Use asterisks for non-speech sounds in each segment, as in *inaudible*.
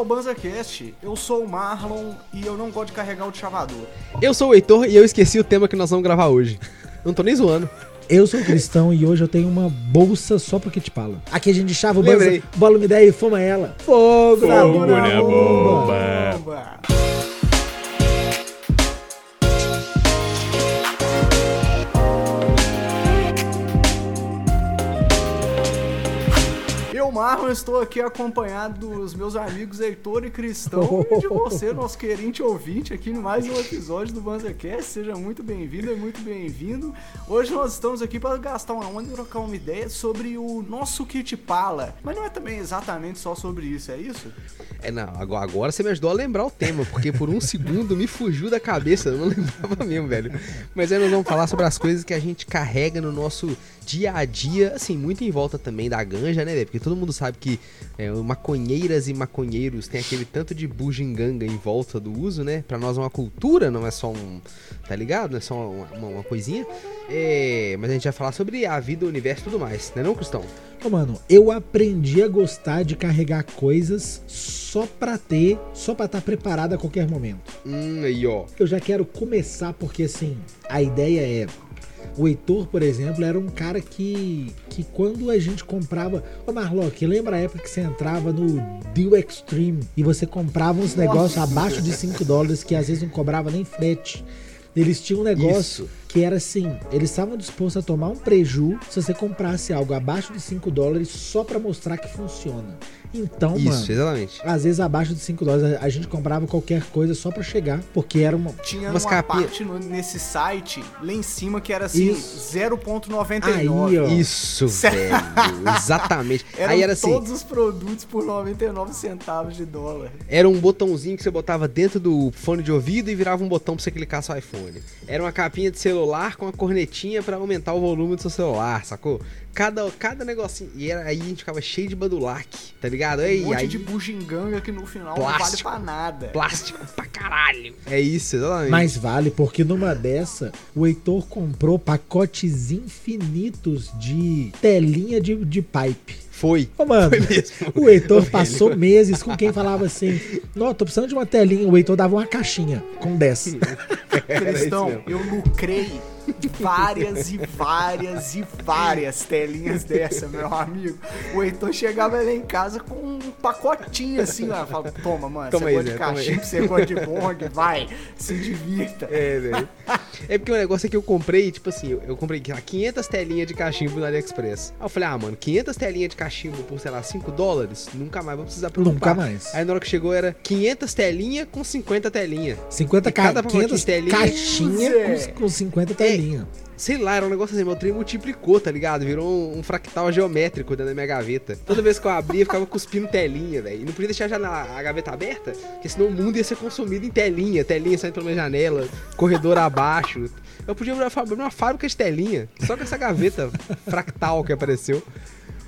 ao BanzaCast. Eu sou o Marlon e eu não gosto de carregar o chavador. Eu sou o Heitor e eu esqueci o tema que nós vamos gravar hoje. Não tô nem zoando. Eu sou cristão e hoje eu tenho uma bolsa só pro que te fala. Aqui a gente chava o banza, bola uma ideia e fuma ela. Fogo, na Fogo bomba. na bomba. Bomba. Marlon, estou aqui acompanhado dos meus amigos Heitor e Cristão e de você, *laughs* nosso querente ouvinte, aqui em mais um episódio do BanzaCast. Seja muito bem-vindo e muito bem-vindo. Hoje nós estamos aqui para gastar uma onda e trocar uma ideia sobre o nosso kit pala. Mas não é também exatamente só sobre isso, é isso? É, não, agora, agora você me ajudou a lembrar o tema, porque por um segundo me fugiu da cabeça, eu não *laughs* lembrava mesmo, velho. Mas aí nós vamos falar sobre as coisas que a gente carrega no nosso dia a dia, assim, muito em volta também da ganja, né? Porque todo mundo sabe que é, maconheiras e maconheiros tem aquele tanto de bugiganga em volta do uso, né? Pra nós é uma cultura, não é só um, tá ligado? Não é só uma, uma- uma coisinha. É, mas a gente vai falar sobre a vida, o universo e tudo mais, né não, Cristão? Ô, mano, eu aprendi a gostar de carregar coisas só pra ter, só pra estar preparado a qualquer momento. Hum, aí, ó. Eu já quero começar porque assim, a ideia é o Heitor, por exemplo, era um cara que que quando a gente comprava, ô Marlock, lembra a época que você entrava no Deal Extreme e você comprava uns negócios abaixo de 5 dólares que às vezes não cobrava nem frete. Eles tinham um negócio Isso. Que era assim, eles estavam dispostos a tomar um preju se você comprasse algo abaixo de 5 dólares só pra mostrar que funciona. Então, Isso, mano, exatamente. às vezes abaixo de 5 dólares a- gente comprava qualquer coisa só pra chegar, porque era uma Tinha Umas uma capinha- parte no- nesse site lá em cima que era assim, Isso. 0.99. Aí, ó. Isso, *laughs* velho. Exatamente. Eram Aí era assim, todos os produtos por 99 centavos de dólar. era um botãozinho que você botava dentro do fone de ouvido e virava um botão pra você clicar seu iPhone. Era uma capinha de celular com uma cornetinha pra aumentar o volume do seu celular, sacou? Cada, cada negocinho. E era, aí a gente ficava cheio de badulac, tá ligado? Ei, Um monte aí, de bugiganga que no final Plástico. não vale pra nada. plástico pra caralho. É isso, exatamente. Mais vale, porque numa dessa, o Heitor comprou pacotes infinitos de telinha de, de pipe. Foi. Ô, mano, Foi mesmo. o Heitor *laughs* velho. passou meses com quem falava assim: Não, tô precisando de uma telinha. O Heitor dava uma caixinha com 10. Era Cristão, *laughs* mesmo. eu lucrei várias e várias e várias telinhas dessa, meu amigo. O Heitor chegava lá em casa com um pacotinho assim, ó. Falava, toma, mano, Toma você aí, gosta de Zé, toma aí." cachimbo, você gosta de bong, vai, se divirta. É, velho. É porque o negócio é que eu comprei, tipo assim, eu, eu comprei sei lá, 500 telinhas de cachimbo no AliExpress. Aí eu falei, ah, mano, 500 telinhas de cachimbo por, sei lá, 5 dólares, nunca mais vou precisar preocupar. Nunca mais. Aí na hora que chegou era 500 telinhas com 50 telinhas. 50 E cada ca... pacotinho 500 de telinha- caixinha com, com 50 telinha. Sei lá, era um negócio assim, meu trem multiplicou, tá ligado? Virou um, um fractal geométrico dentro da minha gaveta. Toda vez que eu abria, eu ficava cuspindo telinha, velho. E não podia deixar a, janela- a gaveta aberta, porque senão o mundo ia ser consumido em telinha. Telinha saindo pela minha janela, corredor abaixo. Eu podia abrir uma- abrir uma fábrica de telinha, só com essa gaveta fractal que apareceu.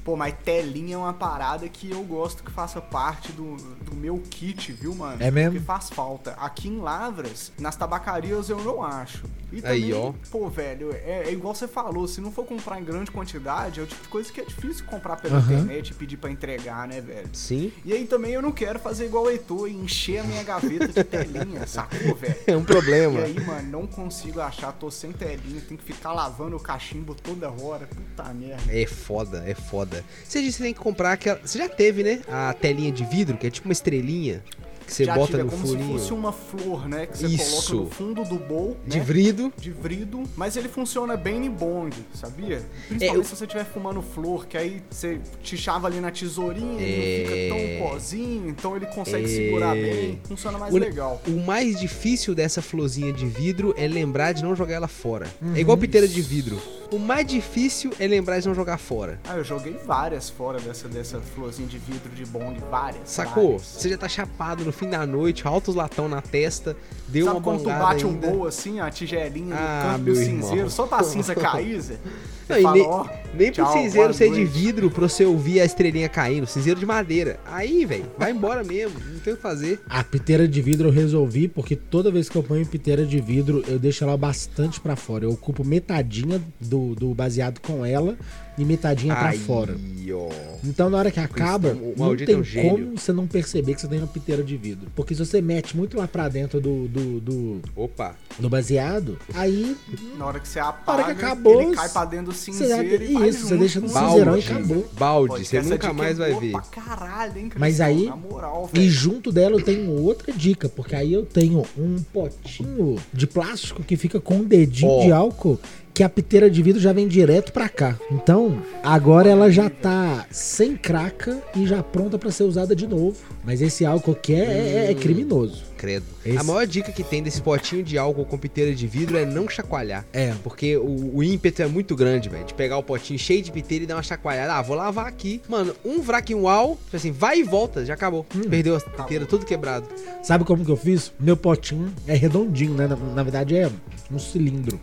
Pô, mas telinha é uma parada que eu gosto que faça parte do, do meu kit, viu, mano? É mesmo? Porque faz falta. Aqui em Lavras, nas tabacarias eu não acho. E Aí, também, ó. pô, velho, é, é igual você falou, se não for comprar em grande quantidade, é o tipo de coisa que é difícil comprar pela Aham. internet e pedir pra entregar, né, velho? Sim. E aí também eu não quero fazer igual o Heitor e encher a minha gaveta de telinha, *laughs* sacou, velho? É um E problema. aí, mano, não consigo achar, tô sem telinha, tem que ficar lavando o cachimbo toda hora. Puta merda. É foda, é foda. Você disse que tem que comprar aquela. Você já teve, né? A telinha de vidro, que é tipo uma estrelinha que você Já bota tive, é no como furinho. se fosse uma flor, né? Que você Isso. coloca no fundo do bowl, De né? vrido. de vrido, mas ele funciona bem em bong, sabia? É, Principalmente eu- se você estiver fumando flor, que aí você te chava ali na tesourinha, ele não É. fica tão pozinho, então ele consegue É. segurar bem, funciona mais O- legal. O mais difícil dessa florzinha de vidro é lembrar de não jogar ela fora. Uhum. É igual piteira de vidro. O mais difícil é lembrar de não jogar fora. Ah, eu joguei várias fora dessa, dessa florzinha de vidro de bong, várias. Sacou? várias. Você já tá chapado no fim da noite, altos latão na testa, deu Sabe uma quando tu bate um ainda. bowl assim, a tigelinha Ah, canto do irmão. cinzeiro, só pra cinza cair, Zé? *laughs* Não, e fala, nem, ó, nem pro tchau, cinzeiro boa ser de vidro pra você ouvir a estrelinha caindo, cinzeiro de madeira. Aí, velho, vai embora mesmo, não tem o que fazer. A piteira de vidro eu resolvi, porque toda vez que eu ponho piteira de vidro, eu deixo ela bastante pra fora. Eu ocupo metadinha do, do, do baseado com ela e metadinha pra Aí, fora. ó. Então, na hora que acaba, o não maldito é tem um como você não perceber que você tem uma piteira de vidro. Porque se você mete muito lá pra dentro do, do, do, Opa. do baseado, aí Na hora que você apaga, hora que acabou, ele cai pra dentro do você, cinzeiro e vai isso, você deixa no cinzeirão e Balde. acabou. Balde, Pode você nunca mais é vai ver. Caralho, hein, Mas Cristão? aí- Na moral, E junto dela eu tenho outra dica, porque aí eu tenho um potinho de plástico que fica com um dedinho Ó. de álcool, que a piteira de vidro já vem direto pra cá. Então, agora ela já tá sem craca e já pronta pra ser usada de novo. Mas esse álcool aqui é, é- é criminoso. Credo. Esse- A maior dica que tem desse potinho de álcool com piteira de vidro é não chacoalhar. É. Porque o, o ímpeto é muito grande, velho. De pegar o potinho cheio de piteira e dar uma chacoalhada. Ah, vou lavar aqui. Mano, um vrac uau, tipo assim, vai e volta, já acabou. Hum. Perdeu a piteira, tudo quebrado. Sabe como que eu fiz? Meu potinho é redondinho, né? Na, na verdade é um cilindro.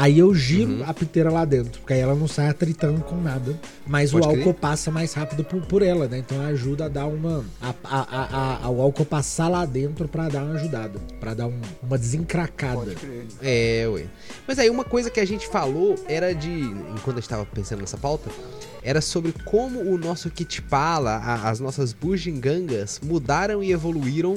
Aí eu giro Uhum. a piteira lá dentro, porque aí ela não sai atritando com nada. Mas Pode o álcool crer. passa mais rápido por, por ela, né? Então ajuda a dar uma. A, a, a, o álcool passar lá dentro pra dar uma ajudada. Pra dar um- uma desencracada. Pode crer. É, ué. Mas aí uma coisa que a gente falou era de. Enquanto a gente tava pensando nessa pauta, era sobre como o nosso kit pala, a- as nossas bugigangas mudaram e evoluíram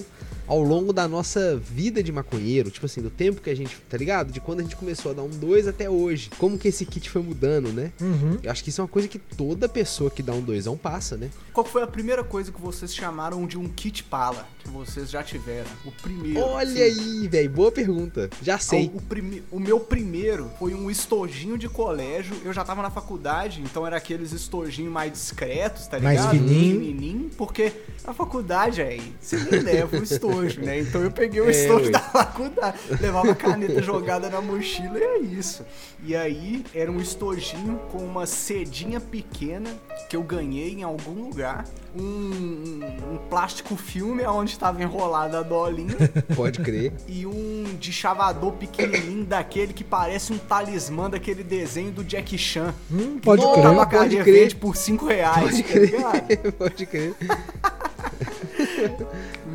ao longo da nossa vida de maconheiro, tipo assim, do tempo que a gente, tá ligado? De quando a gente começou a dar um 2 até hoje. Como que esse kit foi mudando, né? Uhum. Eu acho que isso é uma coisa que toda pessoa que dá um doisão passa, né? Qual foi a primeira coisa que vocês chamaram de um kit pala que vocês já tiveram? O primeiro. Olha assim. aí, velho, boa pergunta. Já sei. O, o prime- o meu primeiro foi um estojinho de colégio. Eu já tava na faculdade, então era aqueles estojinhos mais discretos, tá Mais ligado? fininho. Pequenininho, porque na faculdade aí, você nem *laughs* leva o estojo, né? Então eu peguei o É, estojo ué. da faculdade, levava a caneta jogada na mochila e é isso. E aí era um estojinho com uma cedinha pequena que eu ganhei em algum lugar. Um, um- plástico filme onde estava enrolada a dolinha *laughs* Pode crer. e um de chavador pequenininho daquele que parece um talismã daquele desenho do Jack Chan. Hum, pode crer. pode Tabacaria crer. por 5 reais, Pode tá ligado? *laughs* Pode crer. *laughs*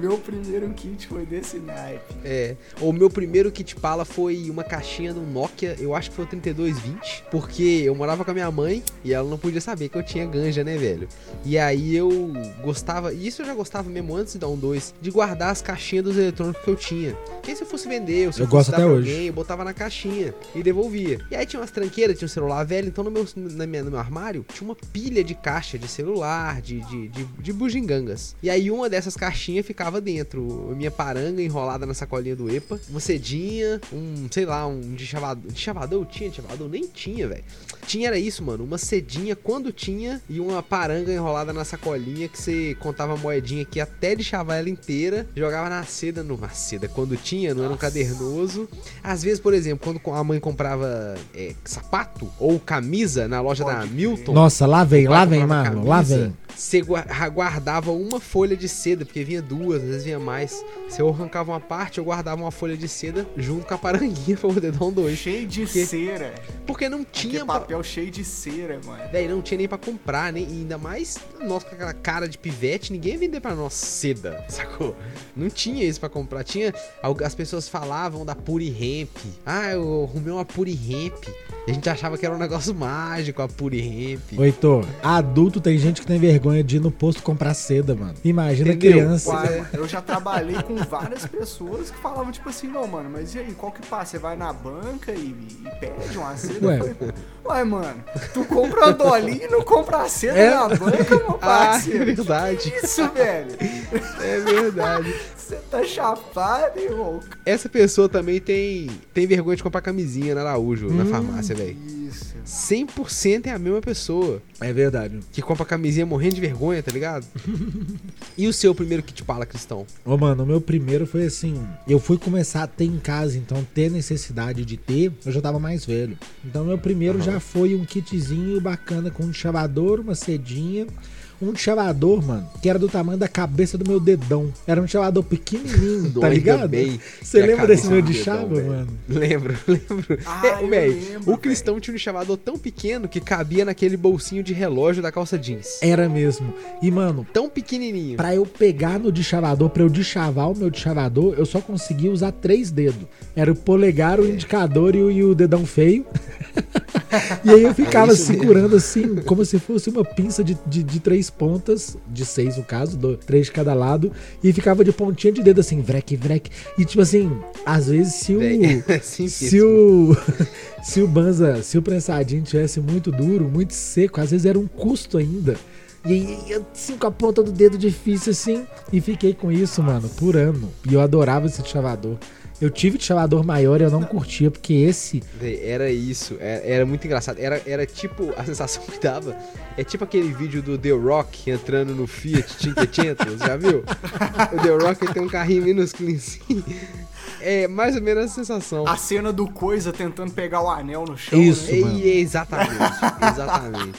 Meu primeiro kit foi desse naipe. É. O meu primeiro kit pala foi uma caixinha do Nokia, eu acho que foi o 3220, porque eu morava com a minha mãe e ela não podia saber que eu tinha ganja, né, velho? E aí eu gostava, e isso eu já gostava mesmo antes de dar um 2, de guardar as caixinhas dos eletrônicos que eu tinha. Porque se eu fosse vender, ou se Eu eu, fosse gosto dar até pra hoje. alguém, eu botava na caixinha e devolvia. E aí tinha umas tranqueiras, tinha um celular velho, então no meu, na minha, no meu armário tinha uma pilha de caixa de celular, de, de, de, de bugigangas. E aí uma dessas caixinhas ficava dentro, a minha paranga enrolada na sacolinha do EPA, uma cedinha, um, sei lá, um de chavador. De chavador eu tinha, de chavador nem tinha, velho. Tinha era isso, mano, uma cedinha quando tinha e uma paranga enrolada na sacolinha que você contava a moedinha aqui até de chavar ela inteira, jogava na seda, no, na seda, quando tinha, não era um cadernoso. Às vezes, por exemplo, quando a mãe comprava é, sapato ou camisa na loja Pode da. Milton, Nossa, lá vem, lá vem, comprava Marlon, lá camisa, vem. Você gua- guardava uma folha de seda, porque vinha duas, às vezes vinha mais. Se eu arrancava uma parte, eu guardava uma folha de seda junto com a paranguinha *laughs* pra poder dar um dois. Cheio de Porque- cera. Porque não Tinha pra- papel cheio de cera, mano. Véi, não tinha nem pra comprar, nem, e ainda mais nós com aquela cara de pivete, ninguém ia vender pra nós seda, *laughs* sacou? Não tinha isso pra comprar. Tinha. As pessoas falavam da Puri Hemp. Ah, eu arrumei uma Puri. E a gente achava que era um negócio mágico a Puri Hemp. Oito, adulto tem gente que tem vergonha de ir no posto comprar seda, mano. Imagina Entendeu? criança. É. Eu já trabalhei com várias pessoas que falavam, tipo assim, não, mano, mas e aí, qual que passa? Você vai na banca e, e pede uma seda? Ué. Falei, Ué, mano, tu compra a dolinha e não compra a seda É. na banca, meu Ah, é parceiro. verdade. Que isso, velho? É verdade. Você tá chapado, irmão? Essa pessoa também tem, tem vergonha de comprar camisinha na Araújo, na Hum. farmácia, velho. Isso. 100% é a mesma pessoa É verdade. que compra camisinha morrendo de vergonha, tá ligado? *laughs* e o seu primeiro kit pala, Cristão? Ô, mano, o meu primeiro foi assim. Eu fui começar a ter em casa, então ter necessidade de ter, eu já tava mais velho. Então, meu primeiro Aham. já foi um kitzinho bacana com um chavador, uma cedinha. Um chavador, mano, que era do tamanho da cabeça do meu dedão. Era um chavador pequenininho, tá *laughs* ligado? bem Você lembra desse meu de chava, mano? Lembro, *laughs* lembro. Ah, é, eu velho, lembro, o Cristão tinha um chavador tão pequeno que cabia naquele bolsinho de relógio da calça jeans. Era mesmo. E, mano, Tão pequenininho. Pra eu pegar no deschavador, pra eu deschavar o meu deschavador, eu só conseguia usar três dedos. Era o polegar, o indicador e o, e o dedão feio. *laughs* E aí eu ficava É segurando assim, como se fosse uma pinça de, de, de três pontas, de seis no caso, do- três de cada lado, e ficava de pontinha de dedo assim, vrec, vrec. E tipo assim, às vezes se o. *laughs* É Se o, *laughs* se o Banza, se o prensadinho tivesse muito duro, muito seco, às vezes era um custo ainda. E aí, eu, assim, com a ponta do dedo difícil, assim, e fiquei com isso, mano, por ano. E eu adorava esse chavador. Eu tive chavador maior e eu não curtia, porque esse. Era isso, era, era muito engraçado. Era, era tipo, a sensação que dava. É tipo aquele vídeo do The Rock entrando no Fiat 500, já viu? O The Rock tem um carrinho minúsculo assim. É mais ou menos a sensação. A cena do Coisa tentando pegar o anel no chão. Isso. Né? mano. E, exatamente, exatamente.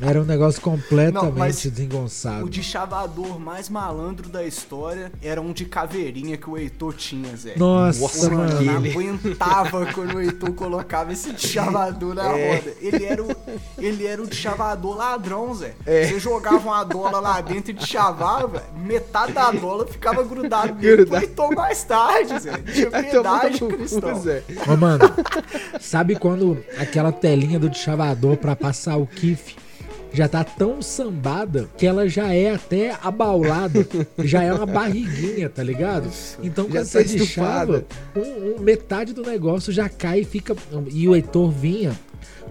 Era um negócio completamente Não, mas desengonçado. O de chavador mais malandro da história era um de caveirinha que o Heitor tinha, Zé. Nossa, Nossa, Mano, eu não ele- aguentava quando o Heitor colocava esse de chavador na *laughs* É. roda. Ele era, o, ele era o de chavador ladrão, Zé. É. Você jogava uma dola lá dentro e de chavava, metade da dola ficava grudado nele pro. Heitor mais tarde, Zé. Tinha piedade, no Cristão. Zé. Ô, mano, sabe quando aquela telinha do chavador pra passar o kiff já tá tão sambada que ela já é até abaulada, já é uma barriguinha, tá ligado? Então quando tá você deixava, estufada. um, um- metade do negócio já cai e fica. E o Heitor vinha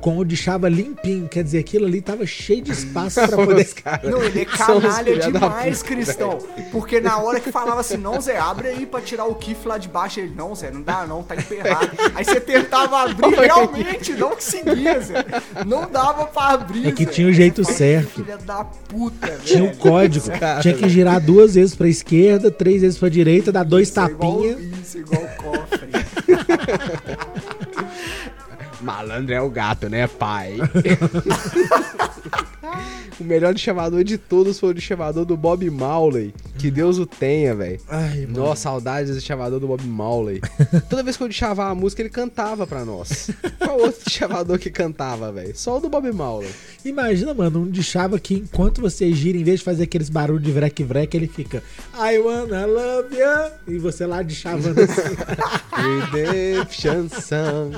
com o de chava limpinho, quer dizer, aquilo ali tava cheio de espaço pra *laughs* poder. Os caras Não, ele é canalha demais, puta, Cristão. Porque na hora que falava assim, não, Zé, abre aí pra tirar o kiff lá de baixo. Ele, não, Zé, não dá não, tá emperrado. Aí você tentava abrir, realmente não conseguia, Zé. Não dava pra abrir, É que Zé. tinha o jeito certo. Filha da puta, velho. Tinha o código. Cara. Tinha que girar duas vezes pra esquerda, três vezes pra direita, dar dois Isso, é igual- tapinhas. Isso, igual cofre. *laughs* Malandro é o gato, né, pai? *laughs* o melhor de chavador de todos foi o de chavador do Bob Marley. Que Deus o tenha, velho. Nossa, saudades do chavador do Bob Marley. *laughs* Toda vez que eu chavava a música, ele cantava pra nós. Qual outro *laughs* chavador que cantava, velho? Só o do Bob Marley. Imagina, mano, um de chava que enquanto você gira, em vez de fazer aqueles barulhos de vrec-vrec, ele fica I wanna love you. E você lá de chavando *laughs* assim. Redemption Song.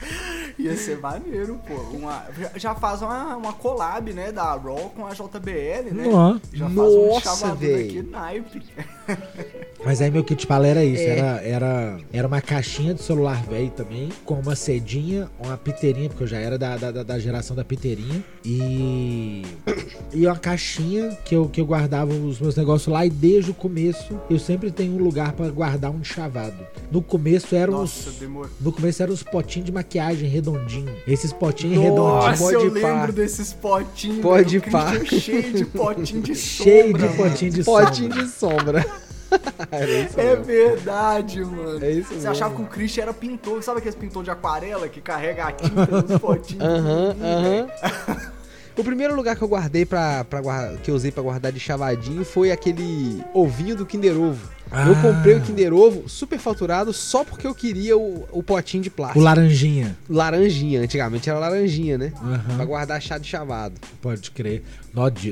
*laughs* Ia ser maneiro, pô. Uma, já- faz uma, uma collab, né, da Raw com a JBL, né? Já faz um Nossa, véi. aqui naipe. *laughs* Mas aí meu kit pala era isso, É. era, era, era uma caixinha de celular velho também, com uma cedinha, uma piteirinha, porque eu já era da, da, da- geração da piteirinha, e, *coughs* e uma caixinha que eu, que eu guardava os meus negócios lá, e desde o começo eu sempre tenho um lugar pra guardar um chavado. No começo eram Nossa, os... demorou. No começo eram os potinhos de maquiagem redondinho. Esses potinhos Nossa, redondinhos. Nossa, eu pá. lembro desses potinhos. Pode pá. Christian cheio de potinho de sombra. *laughs* Cheio de potinho de Potinho sombra. *laughs* de sombra. É mesmo. verdade, mano. É isso Você mesmo. achava que o Christian era pintor. Sabe aqueles pintor de aquarela que carrega a tinta nos potinhos? Aham, aham. O primeiro lugar que eu guardei guardar, que eu usei pra guardar de chavadinho foi aquele ovinho do Kinder Ovo. Eu Ah. comprei o Kinder Ovo super faturado só porque eu queria o, o potinho de O plástico. laranjinha. Laranjinha, antigamente era laranjinha, né? Aham. Pra guardar chá de chavado. Pode crer.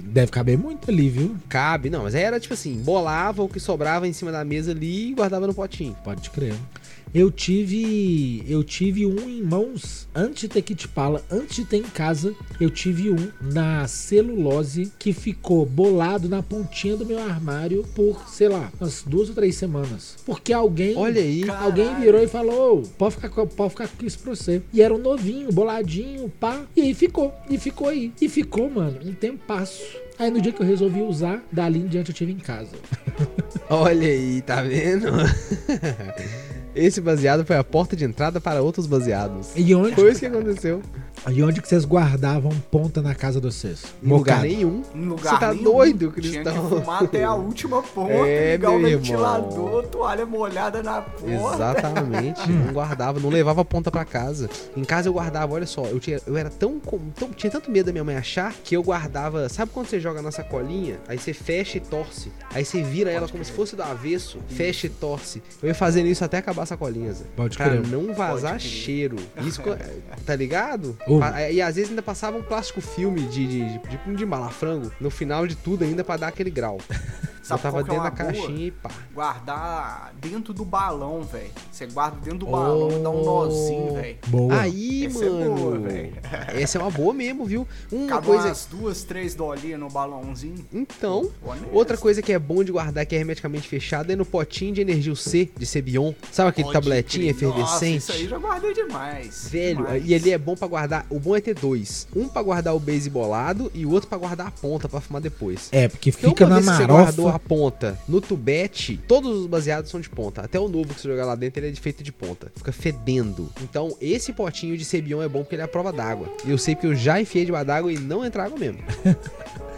Deve caber muito ali, viu? Cabe, não, mas era tipo assim, bolava o que sobrava em cima da mesa ali e guardava no potinho. Pode crer. Eu tive. Eu tive um em mãos antes de ter kit pala, antes de ter em casa. Eu tive um na celulose que ficou bolado na pontinha do meu armário por, sei lá, umas duas ou três semanas. Porque alguém. Olha aí. Alguém Caralho. virou e falou: "Ô, pode ficar, com- pode ficar com isso pra você. E era um novinho, boladinho, pá. E aí ficou. E ficou aí. E ficou, mano, um tempo passo. Aí no dia que eu resolvi usar, dali em diante eu tive em casa. *laughs* Olha aí, tá vendo? *laughs* Esse baseado foi a porta de entrada para outros baseados. E onde, Foi isso que aconteceu. E onde que vocês guardavam ponta na casa de vocês? Em lugar nenhum. Em lugar Você tá nenhum. doido, Tinha Cristão? que fumar até a última *laughs* ponta, É, ligar o meu irmão. ventilador, toalha molhada na porta. Exatamente. *laughs* não guardava, não levava a ponta pra casa. Em casa eu guardava, olha só, eu, tinha, eu era tão, tão- Tinha tanto medo da minha mãe achar que eu guardava. Sabe quando você joga na sacolinha? Aí você fecha e torce. Aí você vira ela como se fosse do avesso, fecha e torce. Eu ia fazendo isso até acabar a sacolinha, Zé. Pode Pra crer. não vazar Pode crer. cheiro. Isso, *laughs* tá ligado? Ô. Pa- E às vezes ainda passava um plástico filme de, de, de, de, de malafrango no final de tudo ainda pra dar aquele grau. *laughs* Sabe Botava que é dentro da boa? caixinha e pá. Guardar dentro do balão, velho. Você guarda dentro do balão e dá um nozinho, velho. Boa. Aí, Essa é mano. boa, véi. *laughs* essa é uma boa mesmo, viu? Uma Cabe coisa. umas duas, três dolinhas no balãozinho. Então, Honesto. outra coisa que é bom de guardar que é hermeticamente fechada é no potinho de energia C de Cebion. Sabe aquele Pode tabletinho crer. Nossa, efervescente? isso aí já guardei demais. Velho, demais. e ele é bom pra guardar. O bom é ter dois: um pra guardar o base bolado e o outro pra guardar a ponta pra fumar depois. É, porque fica uma na vez que você guardou a marofa. ponta no tubete, todos os baseados são de ponta. Até o novo que você jogar lá dentro, ele é de feito de ponta. Fica fedendo. Então, esse potinho de Cebion é bom porque ele é a prova d'água. E eu sei que eu já enfiei debaixo d'água e não entra água mesmo. *laughs*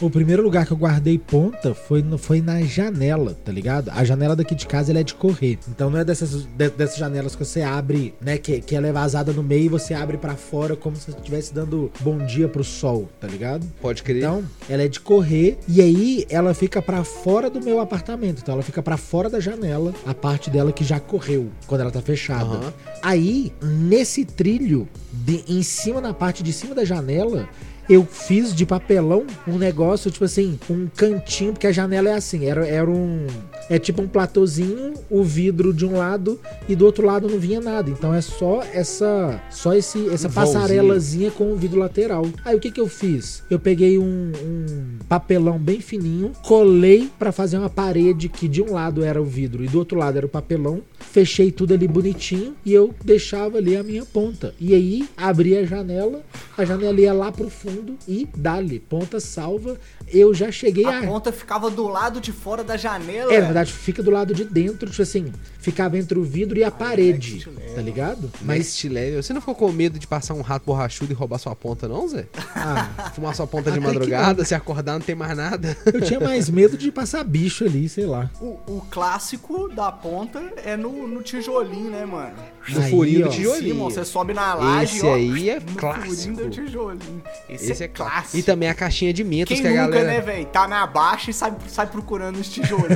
O primeiro lugar que eu guardei ponta foi, no- foi na janela, tá ligado? A janela daqui de casa ela é de correr. Então não é dessas, de- dessas janelas que você abre, né? Que, que ela é vazada no meio e você abre pra fora como se você estivesse dando bom dia pro sol, tá ligado? Pode crer. Então, ela é de correr e aí ela fica pra fora do meu apartamento. Então, ela fica pra fora da janela, a parte dela que já correu quando ela tá fechada. Aham. Aí, nesse trilho, de- em cima, na parte de cima da janela, eu fiz de papelão um negócio, tipo assim, um cantinho, porque a janela é assim, era, era um. É tipo um platôzinho, o vidro de um lado e do outro lado não vinha nada. Então é só essa. Só esse, essa Um passarelazinha com o vidro lateral. Aí o que que eu fiz? Eu peguei um, um papelão bem fininho, colei pra fazer uma parede que de um lado era o vidro e do outro lado era o papelão. Fechei tudo ali bonitinho e eu deixava ali a minha ponta. E aí abria a janela, a janela ia lá pro fundo e dali, ponta salva. Eu já cheguei A a. ponta ficava do lado de fora da janela. É, na verdade, fica do lado de dentro, tipo assim, ficava entre o vidro e a parede, next level. tá ligado? Mas level. Você não ficou com medo de passar um rato borrachudo e roubar sua ponta, não, Zé? ah, *laughs* Fumar sua ponta de madrugada, se acordar não tem mais nada. eu tinha mais medo de passar bicho ali, sei lá. O, o clássico da ponta é no, no tijolinho, né, mano? No Aí, furinho ó. do tijolinho. você sobe na laje, Esse ó, aí é no clássico. furinho do tijolinho. Esse, Esse é, é clássico. E também a caixinha de mentos Quem que a nunca, galera. né, velho? Tá na baixa e sai, sai procurando os tijolinhos.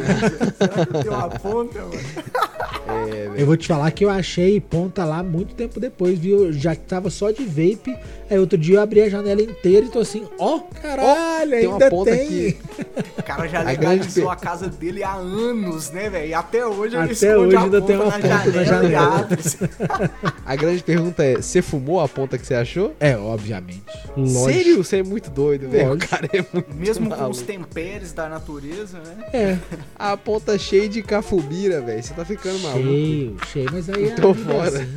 Será *laughs* que tem uma ponta, mano? Eu vou te falar que eu achei ponta lá muito tempo depois, viu? Eu já tava só de vape. Aí outro dia eu abri a janela inteira e tô assim, ó, caralho, tem uma ainda ponta tem. aqui. O cara já A legalizou grande a casa dele há anos, né, velho? E até hoje ele Até esconde hoje a ainda tem uma na ponta na janela, e janela. *laughs* A grande pergunta é: você fumou a ponta que você achou? É, obviamente. Lógico. Sério? Você é muito doido, velho. O cara é muito Mesmo com os maluco. temperes da natureza, né? É, A ponta cheia de cafubira, velho. Você tá ficando maluco. cheio, cheio, mas aí é Tô vida fora. assim.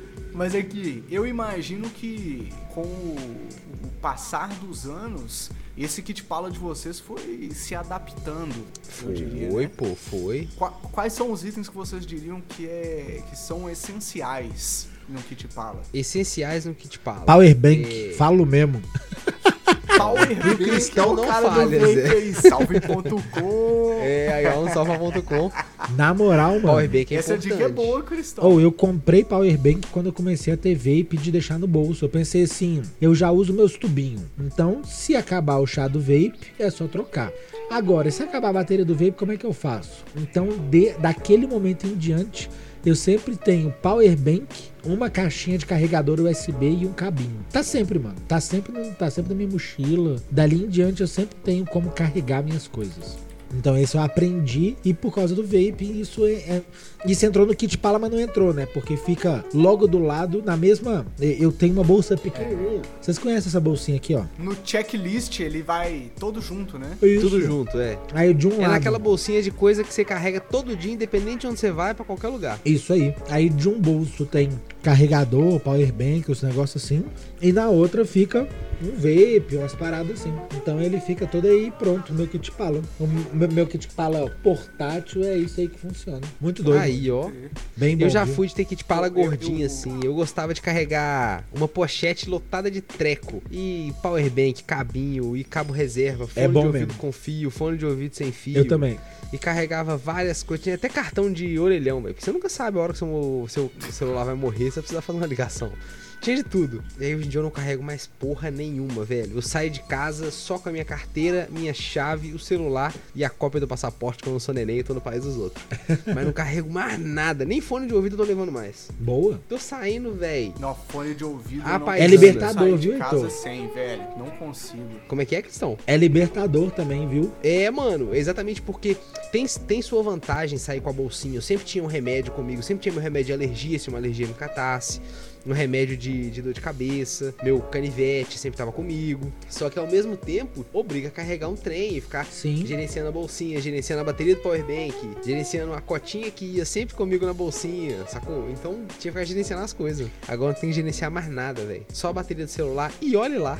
*laughs* Mas é que eu imagino que com o, o passar dos anos, esse kit pala de vocês foi se adaptando, eu diria. Foi, né? pô, foi. Qua- Quais são os itens que vocês diriam que, é, que são essenciais no kit pala? Essenciais no kit pala. Powerbank, É. falo mesmo. Powerbank *laughs* é cristão o não cara falha, do Zé. salve.com. É, aí é um salva.com. Na moral, mano. Powerbank é Essa importante. dica é boa, Cristão. Ou eu comprei Powerbank quando eu comecei a ter vape de deixar no bolso. Eu pensei assim, eu já uso meus tubinhos. Então, se acabar o chá do vape, é só trocar. Agora, se acabar a bateria do vape, como é que eu faço? Então, de- daquele momento em diante, eu sempre tenho Powerbank, uma caixinha de carregador USB e um cabinho. Tá sempre, mano. Tá sempre, tá sempre na minha mochila. Dali em diante, eu sempre tenho como carregar minhas coisas. Então esse eu aprendi e por causa do vape isso é, é- isso entrou no kit pala, mas não entrou, né? Porque fica logo do lado na mesma. Eu tenho uma bolsa pequenininha. Vocês conhecem essa bolsinha aqui, ó? No checklist ele vai todo junto, né? Isso. Tudo junto, é. Aí de um É lado. naquela bolsinha de coisa que você carrega todo dia, independente de onde você vai, pra qualquer lugar. Isso aí. Aí de um bolso tem carregador, powerbank, os negócios assim. E na outra fica um vape, umas paradas assim. Então ele fica todo aí pronto, meu kit pala. O meu, meu kit pala portátil é isso aí que funciona. Muito doido. Aí, ó. Bem bom. Eu já viu? fui de ter kit pala Eu- eu- gordinha, eu- assim. Eu gostava de carregar uma pochete lotada de treco. E powerbank, cabinho e cabo reserva. Fone É bom de ouvido mesmo. com fio, fone de ouvido sem fio. Eu também. E carregava várias coisas. Tinha até cartão de orelhão, velho. Porque você nunca sabe a hora que seu, seu celular vai morrer, você precisa fazer uma ligação. Tinha de tudo. E aí hoje em dia eu não carrego mais porra nenhuma, velho. Eu saio de casa só com a minha carteira, minha chave, o celular e a cópia do passaporte quando eu sou neném e tô no país dos outros. *laughs* Mas não carrego mais nada. Nem fone de ouvido eu tô levando mais. Boa. Tô saindo, velho. Não, fone de ouvido. Ah, não É libertador, viu, casa Heitor? sem, velho. Não consigo. Como é que é, Cristão? É libertador também, viu? É, mano, exatamente porque tem, tem sua vantagem sair com a bolsinha. Eu sempre tinha um remédio comigo, sempre tinha meu remédio de alergia, se uma alergia me catasse. Um remédio de, de dor de cabeça, meu canivete sempre tava comigo. Só que ao mesmo tempo, obriga a carregar um trem e ficar Sim. gerenciando a bolsinha, gerenciando a bateria do powerbank, gerenciando a cotinha que ia sempre comigo na bolsinha, sacou? Então tinha que ficar gerenciando as coisas. Agora não tem que gerenciar mais nada, velho. Só a bateria do celular e olhe lá.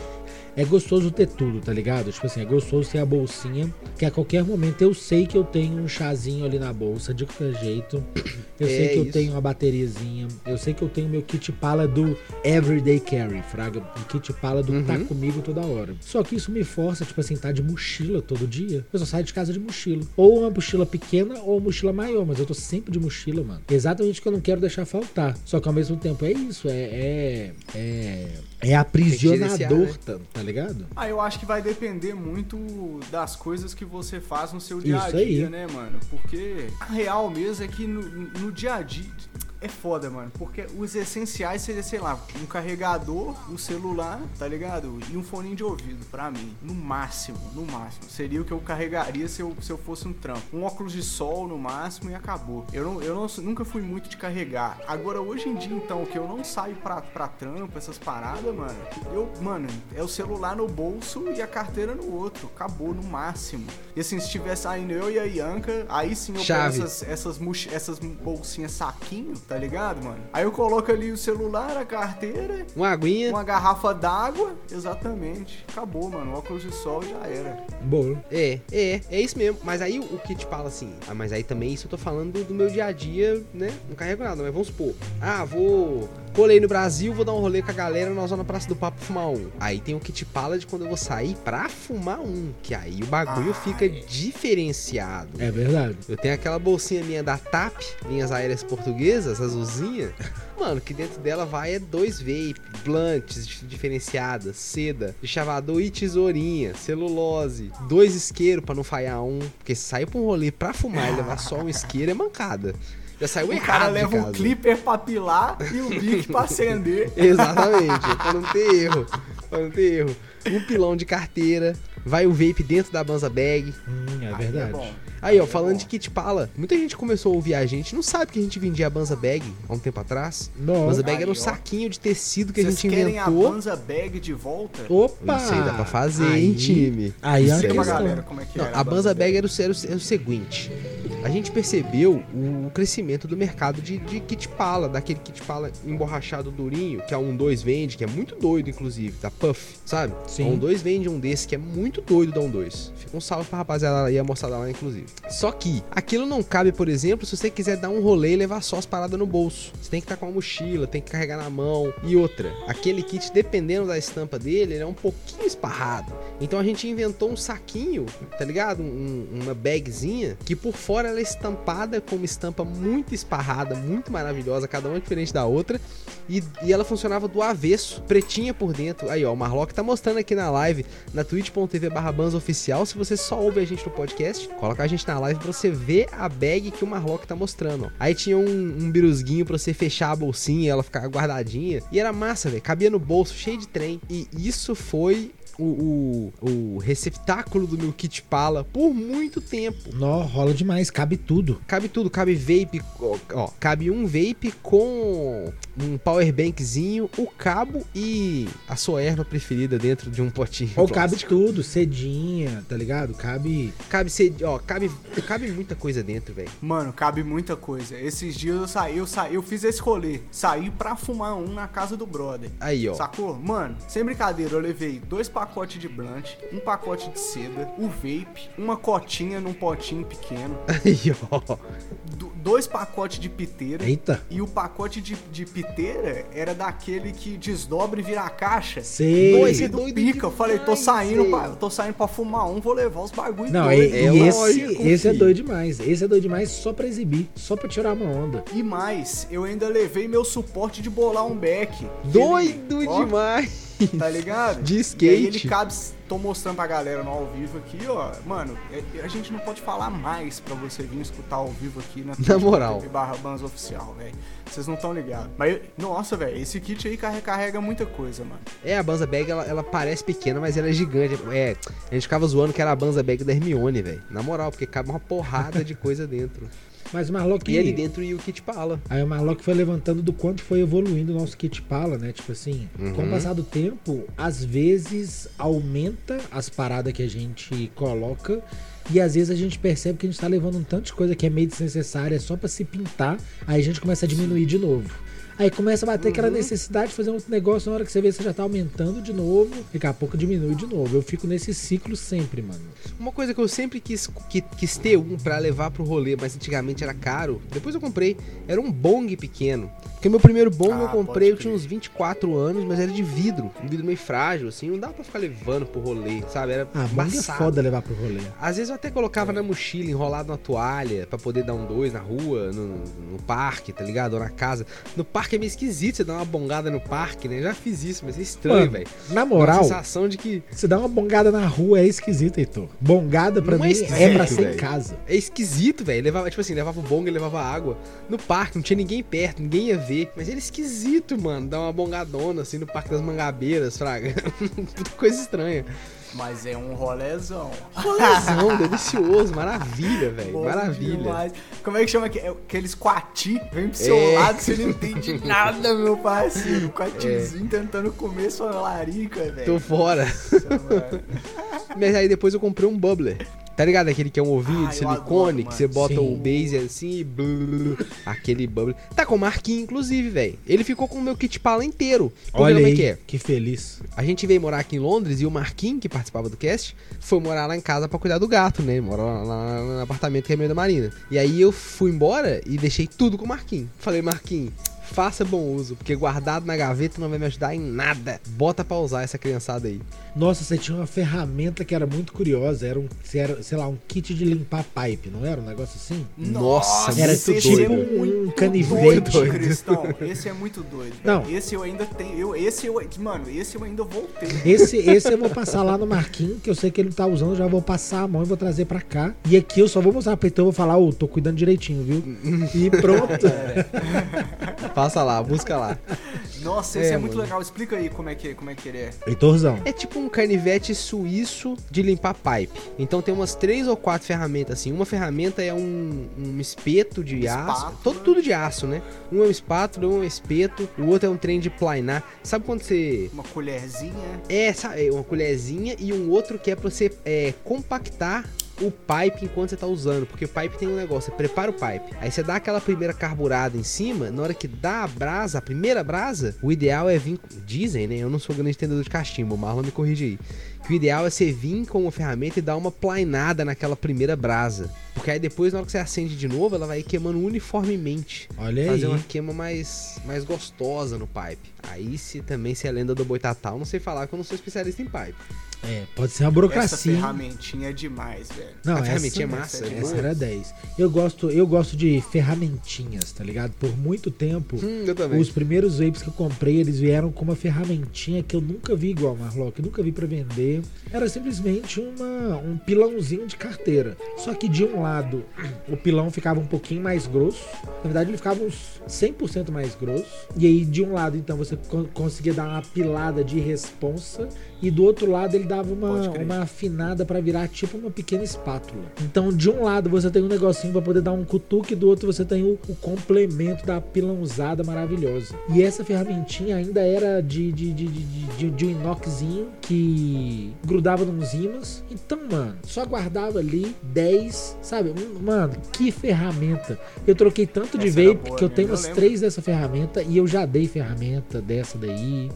É gostoso ter tudo, tá ligado? Tipo assim, é gostoso ter a bolsinha, que a qualquer momento eu sei que eu tenho um chazinho ali na bolsa, de qualquer jeito. *clears throat* Eu É sei que eu isso. tenho uma bateriazinha. Eu sei que eu tenho meu kit pala do Everyday Carry, fraga. O kit pala do tá Uhum. comigo toda hora. Só que isso me força, tipo assim, tá de mochila todo dia. Eu só saio de casa de mochila. Ou uma mochila pequena ou uma mochila maior, mas eu tô sempre de mochila, mano. Exatamente o que eu não quero deixar faltar. Só que ao mesmo tempo é isso, é. É. É, é aprisionador, né? tá, tá ligado? Ah, eu acho que vai depender muito das coisas que você faz no seu dia a dia, né, mano? Porque a real mesmo é que no, no dia a dia é foda, mano. Porque os essenciais seria, sei lá, um carregador, um celular, tá ligado? E um fone de ouvido, pra mim. No máximo, no máximo. Seria o que eu carregaria se eu, se eu fosse um trampo. Um óculos de sol no máximo e acabou. Eu, não, eu não, nunca fui muito de carregar. Agora, hoje em dia, então, que eu não saio pra, pra trampo, essas paradas, mano. Eu, mano, é o celular no bolso e a carteira no outro. Acabou, no máximo. E assim, se estiver saindo eu e a Ianca, aí sim eu Chave. pego essas, essas, essas bolsinhas saquinho, tá ligado, mano? Aí eu coloco ali o celular, a carteira, Uma aguinha. uma garrafa d'água, exatamente. Acabou, mano. Óculos de sol já era. Boa. É, é, é isso mesmo. Mas aí o, que te fala assim, ah, mas aí também isso eu tô falando do, do meu dia a dia, né? Não carrego nada, mas vamos supor. Ah, vou. Colei no Brasil, vou dar um rolê com a galera, nós vamos na Praça do Papo fumar um. Aí tem o que te fala de quando eu vou sair pra fumar um. Que aí o bagulho Ah, fica é. diferenciado. É verdade. Eu tenho aquela bolsinha minha da TAP, linhas aéreas portuguesas, azulzinha. *laughs* Mano, que dentro dela vai é dois vape, blunts dif- diferenciadas, seda, de chavador e tesourinha, celulose, dois isqueiros pra não falhar um. Porque se sair pra um rolê pra fumar e levar só um *laughs* isqueiro é mancada. Já saiu O errado cara de leva um clipper pra pilar e o bic pra acender. *laughs* Exatamente, pra não ter erro. Pra não ter erro. Um pilão de carteira, vai o vape dentro da Banza Bag. Hum, é Aí verdade. bom. Aí, ó, É falando de kit pala, muita gente começou a ouvir a gente, não sabe que a gente vendia a Banza Bag há um tempo atrás. Nossa. Banza Bag era um Aí, ó. saquinho de tecido que a Vocês gente querem a inventou. Banza Bag de volta? Opa! Isso aí dá pra fazer, Aí- hein, time? Aí é uma galera como é que Não, era a Banza Bag era o, era, o, era o seguinte. A gente percebeu o crescimento do mercado de, de kit pala, daquele kit pala emborrachado durinho, que a 1-2 vende, que é muito doido, inclusive, da Puff, sabe? Sim. A 1-2 vende um desse que é muito doido da 1-2. Fica um salve pra rapaziada aí, a moçada lá, inclusive. Só que aquilo não cabe, por exemplo, se você quiser dar um rolê e levar só as paradas no bolso. Você tem que estar com uma mochila, tem que carregar na mão. E outra, aquele kit, dependendo da estampa dele, ele é um pouquinho esparrado. Então a gente inventou um saquinho, tá ligado? Um- uma bagzinha, que por fora ela é estampada com uma estampa muito esparrada, muito maravilhosa, cada uma diferente da outra. E, e ela funcionava do avesso, pretinha por dentro. Aí, ó, o Marlock tá mostrando aqui na live, na twitch.tv barra oficial. Se você só ouve a gente no podcast, coloca a gente na live pra você ver a bag que o Marlock tá mostrando. Aí tinha um, um birusguinho pra você fechar a bolsinha e ela ficar guardadinha. E era massa, velho. Cabia no bolso, cheio de trem. E isso foi o, o, o receptáculo do meu kit pala por muito tempo. Nó, rola demais, cabe tudo. Cabe tudo, cabe vape, ó, ó, cabe um vape com um power bankzinho, o cabo e a sua erva preferida dentro de um potinho. Ou cabe tudo, cedinha, tá ligado? Cabe. cabe ser, ó, cabe, cabe muita coisa dentro, velho. Mano, cabe muita coisa. Esses dias eu saí, eu saí, eu fiz esse rolê. Saí pra fumar um na casa do brother. Aí, ó. Sacou? Mano, sem brincadeira, eu levei dois pacotes de blunt, um pacote de seda, o vape, uma cotinha num potinho pequeno, *laughs* Aí, ó. du- dois pacotes de piteira. Eita. E o pacote de, de piteira era daquele que desdobra e vira a caixa. Sei. Dois é do doido pica. Eu falei, tô saindo, sei. pra, tô saindo pra fumar um, vou levar os bagulho Não, doido. é e esse, esse é doido demais. Esse é doido demais só pra exibir, só pra tirar uma onda. E mais, eu ainda levei meu suporte de bolar um beck. Doido Ele- ó, demais. Tá ligado? De E aí skate. ele cabe. Tô mostrando pra galera no ao vivo aqui, ó. Mano, é- a gente não pode falar mais pra você vir escutar ao vivo aqui na *laughs* Na moral. TV barra Bans oficial, velho. Vocês não estão ligados. Mas, nossa, velho, esse kit aí carrega, carrega muita coisa, mano. É, a Banza Bag, ela, ela parece pequena, mas ela é gigante. É, a gente ficava zoando que era a Banza Bag da Hermione, velho. Na moral, porque cabe uma porrada de coisa *laughs* dentro. Mas o Marlock. E ali dentro ia o kit pala. Aí o Marlock foi levantando do quanto foi evoluindo o nosso kit pala, né? Tipo assim, Uhum. com o passar do tempo, às vezes aumenta as paradas que a gente coloca. E às vezes a gente percebe que a gente tá levando um tanto de coisa que é meio desnecessária só pra se pintar. Aí a gente começa a diminuir de novo. Aí começa a bater aquela Uhum. necessidade de fazer um outro negócio. Na hora que você vê, você já tá aumentando de novo. Daqui a pouco diminui de novo. Eu fico nesse ciclo sempre, mano. Uma coisa que eu sempre quis, que- quis ter um pra levar pro rolê, mas antigamente era caro. Depois eu comprei, era um bong pequeno. Porque meu primeiro bong Ah, eu comprei, eu tinha uns 24 anos, mas era de vidro. Um vidro meio frágil, assim, não dava pra ficar levando pro rolê, sabe? Era Ah, bang é foda levar pro rolê. Às vezes eu até colocava na mochila, enrolado na toalha, pra poder dar um dois na rua, no, no parque, tá ligado? Ou na casa. No parque é meio esquisito você dar uma bongada no parque, né? Já fiz isso, mas é estranho, velho. Na Dá uma moral, sensação de que Você dá uma bongada na rua é esquisito, Heitor. Bongada pra Não é mim é, esquisito, pra ser em casa. é esquisito, velho. Levava, tipo assim, levava o bong e levava água no parque, não tinha ninguém perto, ninguém ia ver. Mas era esquisito, mano, dar uma bongadona assim no Parque das Mangabeiras, fraga. *laughs* Puta coisa estranha. Mas é um rolezão. Rolezão, *laughs* delicioso, maravilha, velho. Maravilha. demais. Como é que chama? aquele- Aqueles quati, vem pro seu É. lado, você não entende *laughs* nada, meu parceiro. Quatizinho tentando comer sua larica, Tô velho. fora. Nossa. *laughs* Mas aí depois eu comprei um bubbler. Tá ligado? Aquele que é um ovinho Ah, de silicone, adoro, que você bota Sim. o base assim e blu, aquele bubbler. Tá com marquinho, inclusive, velho. Ele ficou com o meu kit pala inteiro. Olha aí, é que é? que feliz. A gente veio morar aqui em Londres e o Marquinhos, que participava do cast, foi morar lá em casa pra cuidar do gato, né? Ele Mora lá, lá no apartamento que é meio da Marina. E aí eu fui embora e deixei tudo com o Marquinhos. Falei, Marquinhos, faça bom uso, porque guardado na gaveta não vai me ajudar em nada. Bota pra usar essa criançada aí. Nossa, você tinha uma ferramenta que era muito curiosa. Era um, era, sei lá, um kit de limpar pipe, não era? Um negócio assim? Nossa, Era muito tipo doido. um canivete. doido, Cristão. Esse é muito doido. Não. Esse eu ainda tenho. Eu, esse eu, mano, esse eu ainda vou ter. Esse, esse eu vou passar lá no Marquinhos, que eu sei que ele tá usando, já vou passar a mão e vou trazer pra cá. E aqui eu só vou mostrar pra então eu vou falar, ô, tô cuidando direitinho, viu? E pronto. Passa lá, busca lá. Nossa, esse é, É, muito legal. Explica aí como é que, como é que ele é. Heitorzão. É tipo um canivete suíço de limpar pipe. Então tem umas três ou quatro ferramentas assim. Uma ferramenta é um, um espeto de aço. Espátula. Todo, tudo de aço, né? Um é um espátula, um é um espeto. O outro é um trem de plainar. Sabe quando você Uma colherzinha. É, sabe, é uma colherzinha e um outro que é pra você é, compactar o pipe enquanto você tá usando. Porque o pipe tem um negócio, você prepara o pipe. Aí você dá aquela primeira carburada em cima, na hora que dá a brasa, a primeira brasa, o ideal é vir. Dizem, né? Eu não sou grande entendedor de cachimbo, o Marlon me corrige aí. Que o ideal é você vir com uma ferramenta e dar uma plainada naquela primeira brasa. Porque aí depois, na hora que você acende de novo, ela vai queimando uniformemente Olha fazer aí. uma queima mais, mais gostosa no pipe. Aí se também se é lenda do boitatá, eu não sei falar que eu não sou especialista em pipe. É, pode ser uma Essa burocracia. hein? ferramentinha é demais, velho. Não, A essa, ferramentinha é massa, essa, é essa era 10. Eu gosto, eu gosto de ferramentinhas, tá ligado? Por muito tempo, Hum, eu também. os primeiros vapes que eu comprei, eles vieram com uma ferramentinha que eu nunca vi igual, Marlock. Eu nunca vi pra vender. Era simplesmente uma, um pilãozinho de carteira. Só que de um lado, *clears throat* o pilão ficava um pouquinho mais grosso. Na verdade, ele ficava uns 100% mais grosso. E aí, de um lado, então, você con- conseguia dar uma pilada de responsa. E do outro lado, ele dava uma, Pode crer. uma afinada pra virar tipo uma pequena espátula. Então, de um lado você tem um negocinho pra poder dar um cutuque, do outro você tem o, o complemento da pilãozada maravilhosa. E essa ferramentinha ainda era de, de, de, de, de, de um inoxzinho que grudava nos ímãs. Então, mano, só guardava ali 10, sabe? Mano, que ferramenta. Eu troquei tanto de Essa vape boa que eu mesmo, tenho eu umas lembro. três dessa ferramenta e eu já dei ferramenta dessa daí.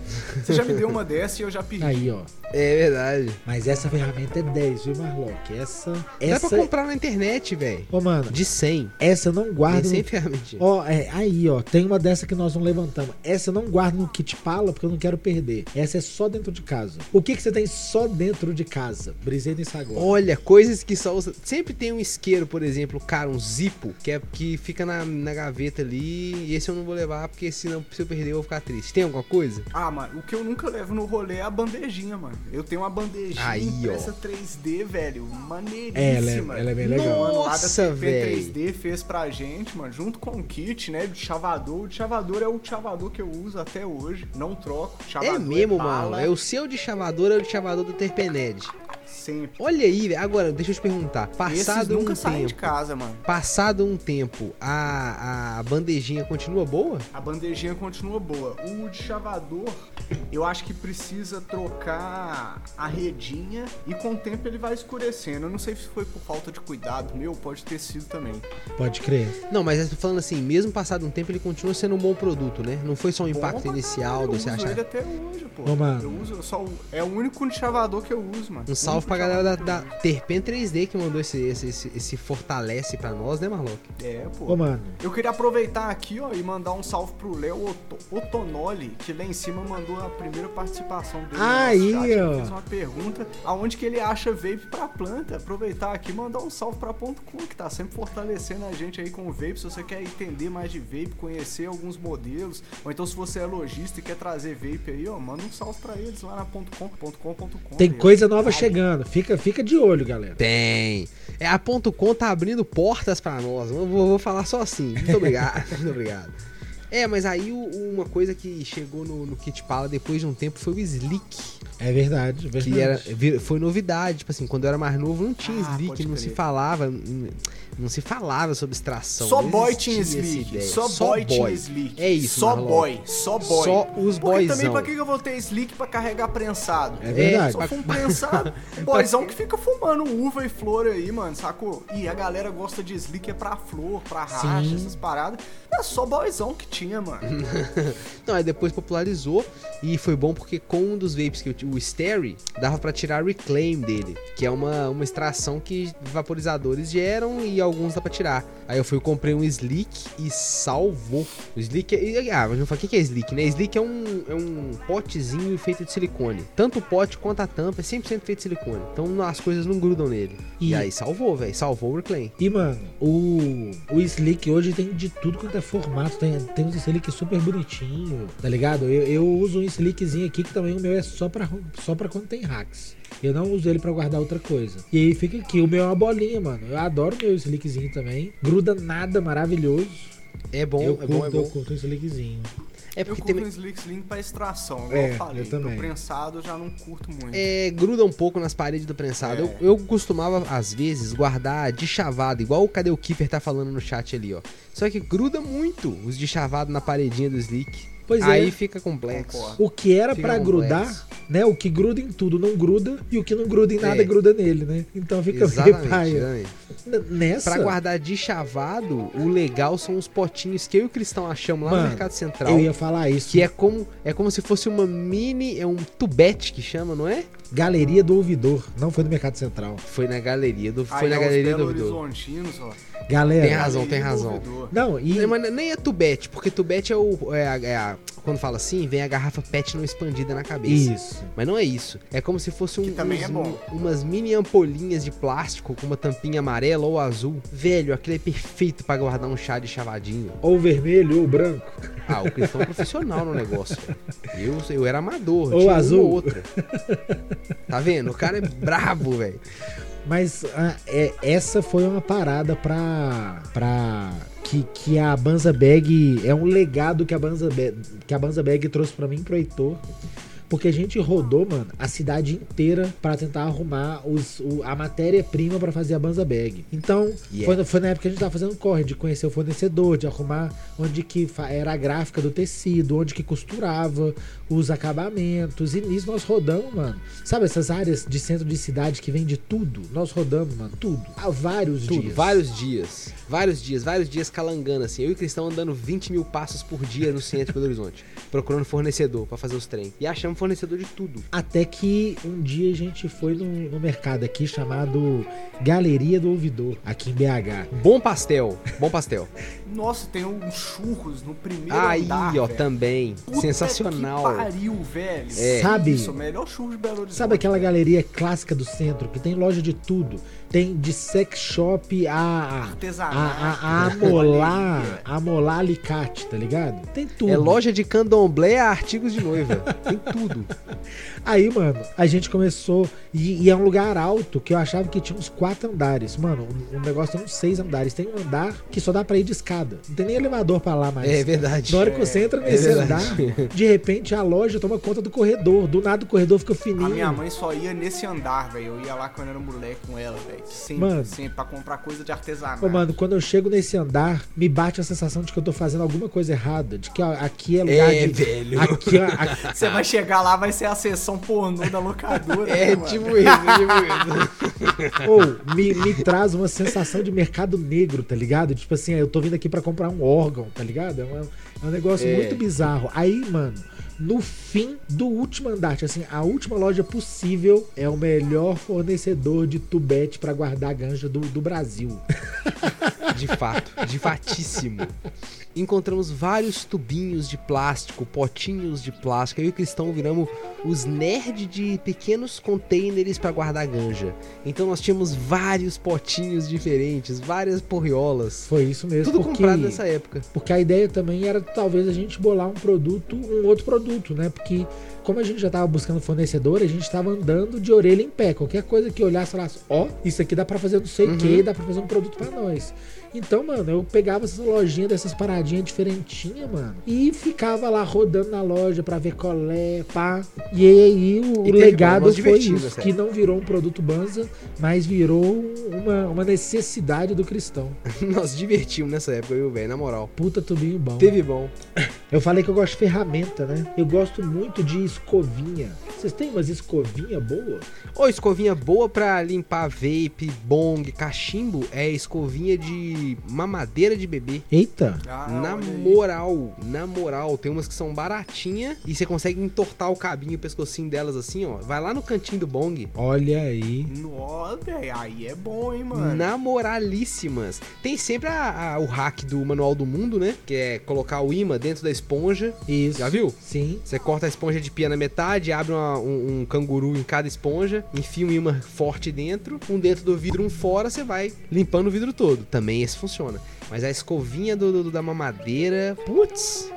Você já me deu uma dessa e eu já pedi. Aí, ó. É verdade. Mas essa ferramenta é 10, viu, Marlock? Essa. Dá essa... pra comprar na internet, velho. Ô, mano, De 100. essa eu não guardo. Tem no- 100 ferramentinhas. Ó, é, aí, ó, tem uma dessa que nós não levantamos. Essa eu não guardo no kit pala porque eu não quero perder. Essa é só dentro de casa. O que que você tem só dentro de casa? Brisei nisso agora. Olha, coisas que só usa. Sempre tem um isqueiro, por exemplo, cara, um zipo, que, é, que fica na, na gaveta ali. E esse eu não vou levar, porque senão, se eu perder, eu vou ficar triste. Tem alguma coisa? Ah, mano, o que eu nunca levo no rolê é a bandejinha, mano. Eu tenho uma bandejinha Aí, impressa ó. 3D, velho. Maneiríssima. É, ela é- ela é bem legal. Nossa, véi. 3D fez pra gente, mano, junto com o kit, né, de chavador. O chavador é o chavador que eu uso até hoje. Não troco. Chavador é mesmo, bala, mano. É o seu de chavador, é o de chavador do Terpened. Sempre. Olha aí. Agora, deixa eu te perguntar. Passado nunca um saem de tempo. casa, mano. Passado um tempo, a, a bandejinha continua boa? A bandejinha continua boa. O de chavador, eu acho que precisa trocar a redinha e com o tempo ele vai escurecendo. Eu não sei se foi por falta de cuidado meu, pode ter sido também. Pode crer. Não, mas eu tô falando assim, mesmo passado um tempo, ele continua sendo um bom produto, né? Não foi só um impacto Bom inicial caralho, você eu uso ele até hoje, pô. Ô. Eu uso, eu só, é o único chavador que eu uso, mano. Um O salve pra galera da, da Terpen 3D que mandou esse, esse, esse, esse fortalece pra nós, né, Marlock? É, pô. Ô, mano. Eu queria aproveitar aqui, ó, e mandar um salve pro Léo Otonoli, que lá em cima mandou a primeira participação dele. Aí, chat. Ele ó. fez uma pergunta aonde que ele acha vape pra planta. Aproveitar aqui e mandar um salve pra Ponto .com, que tá sempre fortalecendo a gente aí com o vape. Se você quer entender mais de vape, conhecer alguns modelos, ou então se você é lojista e quer trazer vape aí, ó, manda um salve pra eles lá na Ponto .com, ponto .com, ponto .com. Tem coisa nova Ah, chegando. Fica, fica de olho, galera. Tem. É, a Ponto .com tá abrindo portas pra nós. Eu vou, vou falar só assim. Muito obrigado. *laughs* Muito obrigado. É, mas aí o- uma coisa que chegou no, no Kit Pala depois de um tempo foi o Slick. É verdade, é verdade. Que era, foi novidade. Tipo assim, quando eu era mais novo não tinha Ah, Slick, não crer. se falava. Não se falava sobre extração. Só boy tinha Slick. ideia. Só, boy tinha Slick. É isso, Só Marlon. boy. Só boy. Só os Porque também pra que eu vou ter Slick pra carregar prensado? É verdade. Só fumo *laughs* prensado. *laughs* Boyzão que fica fumando uva e flor aí, mano, sacou? E a galera gosta de Slick é pra flor, pra racha, Sim. essas paradas. É só boyzão que tinha, mano. *laughs* Não, aí depois popularizou e foi bom porque com um dos vapes que eu tinha, o Stary, dava pra tirar Reclaim dele, que é uma, uma extração que vaporizadores geram e alguns dá pra tirar. Aí eu fui comprei um Slick e salvou. O Slick é. Ah, mas não fala o que é Slick, né? Slick é um, é um potezinho feito de silicone. Tanto o pote quanto a tampa é 100% feito de silicone. Então as coisas não grudam nele. E, E- aí salvou, velho. Salvou o Reclaim. E, mano, o, o Slick hoje tem de tudo quanto é formato. Tem, tem uns Slick super bonitinho, tá ligado? Eu, eu uso um Slickzinho aqui que também o meu é só pra, só pra quando tem hacks. Eu não uso ele pra guardar outra coisa. E aí fica aqui. O meu é uma bolinha, mano. Eu adoro o meu Slickzinho também. Gruda nada, maravilhoso. É bom, eu é curto, bom, é eu bom. curto um Slickzinho. É Eu porque curto tem, um Slick Slim pra extração, igual É, eu falei. eu também. Pro prensado eu já não curto muito. é, gruda um pouco nas paredes do prensado. É. Eu, eu costumava, às vezes, guardar de chavado, igual o Cadê o Keeper tá falando no chat ali, ó. Só que gruda muito os de chavado na paredinha do Slick. Pois Aí é. fica complexo. Concordo. O que era complexo. grudar, né? O que gruda em tudo não gruda e o que não gruda em nada É. gruda nele, né? Então fica Exatamente, paia. exatamente. N- Nessa, Pra guardar de chavado, o legal são os potinhos que eu e o Cristão achamos lá Mano, no Mercado Central. eu ia falar isso. Que é como, é como se fosse uma mini. É um tubete que chama, não é? Galeria do Ouvidor, não foi no Mercado Central. Foi na galeria do. Foi Aí na é galeria do ouvidor. Horizontinos, ó. Galera, Tem razão, tem razão. não, e Não, mas nem é tubete, porque tubete é o. É a, é a- quando fala assim, vem a garrafa PET não expandida na cabeça. isso. Mas não é isso. É como se fosse um, Que também uns- é bom. umas mini ampolinhas de plástico com uma tampinha amarela ou azul. Velho, aquilo é perfeito pra guardar um chá de chavadinho. Ou vermelho ou branco. Ah, o Cristão é profissional no negócio. Eu, eu era amador. Ou tinha azul. Uma ou outra. *laughs* Tá vendo? O cara é brabo, velho. Mas ah, é, essa foi uma parada pra. pra que, que a Banza Bag. É um legado que a Banza Bag, que a Banza Bag trouxe pra mim e pro Heitor. Porque a gente rodou, mano, a cidade inteira pra tentar arrumar os, o- a matéria-prima pra fazer a Banza Bag. Então, Yeah. foi, foi na época que a gente tava fazendo corre, de conhecer o fornecedor, de arrumar onde que era a gráfica do tecido, onde que costurava, os acabamentos. E nisso nós rodamos, mano. Sabe essas áreas de centro de cidade que vende tudo? Nós rodamos, mano, tudo. Há vários Tudo, dias. vários dias. Vários dias, vários dias calangando assim. Eu e o Cristão andando 20 mil passos por dia no centro de Belo Horizonte. *laughs* Procurando fornecedor pra fazer os trem. E achamos fornecedor de tudo. Até que um dia a gente foi no, no mercado aqui chamado Galeria do Ouvidor, aqui em BH. Bom pastel, bom pastel. *laughs* Nossa, tem uns churros no primeiro Aí, andar, ó, velho. também. Puta Sensacional. Que pariu, velho. É. Sabe- Isso, o melhor churro de Belo Horizonte. Sabe aquela galeria clássica do centro que tem loja de tudo? Tem de sex shop a, a, Artesanato. a, a amolar, a amolar alicate, tá ligado? Tem tudo. É loja de candomblé a artigos de noiva. Tem tudo. *laughs* Aí, mano, a gente começou. E, e é um lugar alto que eu achava que tinha uns quatro andares. Mano, o, o negócio tem uns seis andares. Tem um andar que só dá pra ir de escada. Não tem nem elevador pra lá mais. É verdade. Na hora que você entra É nesse verdade. andar, de repente a loja toma conta do corredor. Do nada o corredor fica fininho. A minha mãe só ia nesse andar, velho. Eu ia lá quando era moleque com ela, velho. Sempre, Mano. sempre, pra comprar coisa de artesanato. Ô, mano, quando eu chego nesse andar, me bate a sensação de que eu tô fazendo alguma coisa errada. De que ó, aqui é lugar É, de. velho. Aqui, ó, aqui- *laughs* Você vai chegar lá, vai ser a sessão pornô da locadora. É né, mano? tipo isso, é tipo isso. Ou me, me traz uma sensação de mercado negro, tá ligado? Tipo assim, eu tô vindo aqui pra comprar um órgão, tá ligado? É, uma- é um negócio É. muito bizarro. Aí, mano, no fim do último andar, tipo assim, a última loja possível é o melhor fornecedor de tubete pra guardar ganja do, do Brasil. De fato, de fatíssimo. Encontramos vários tubinhos de plástico, potinhos de plástico. Eu e o Cristão viramos os nerds de pequenos containers para guardar ganja. Então nós tínhamos vários potinhos diferentes, várias porriolas. Foi isso mesmo. Tudo porque, comprado nessa época. Porque a ideia também era talvez a gente bolar um produto, um outro produto, né? Porque como a gente já tava buscando fornecedor, a gente tava andando de orelha em pé. Qualquer coisa que olhasse e falasse, ó, isso aqui dá pra fazer não sei o Uhum. que, dá pra fazer um produto pra nós. Então, mano, eu pegava essas lojinhas dessas paradinhas diferentinhas, mano, e ficava lá rodando na loja pra ver colé, pá. E aí o, E legado foi isso, nessa que não virou um produto banza, mas virou uma, uma necessidade do cristão. *laughs* Nós divertimos nessa época, viu, velho? Na moral. Puta tubinho bom. Teve bom. *coughs* Eu falei que eu gosto de ferramenta, né? Eu gosto muito de escovinha. Vocês têm umas escovinha boa? Ô, escovinha boa pra limpar vape, bong, cachimbo é escovinha de mamadeira de bebê. Eita! Ah, na aí. moral, na moral, tem umas que são baratinha e você consegue entortar o cabinho, o pescocinho delas assim, ó. Vai lá no cantinho do bong. Olha aí. Nossa, velho, aí é bom, hein, mano. Namoralíssimas. Tem sempre a- a- o hack do Manual do Mundo, né? Que é colocar o imã dentro da esponja. Isso. Já viu? Sim. Você corta a esponja de pia na metade, abre uma- um, um canguru em cada esponja, enfia um imã forte dentro, um dentro do vidro, um fora, você vai limpando o vidro todo. Também esse funciona. Mas a escovinha do, do- da mamadeira, putz,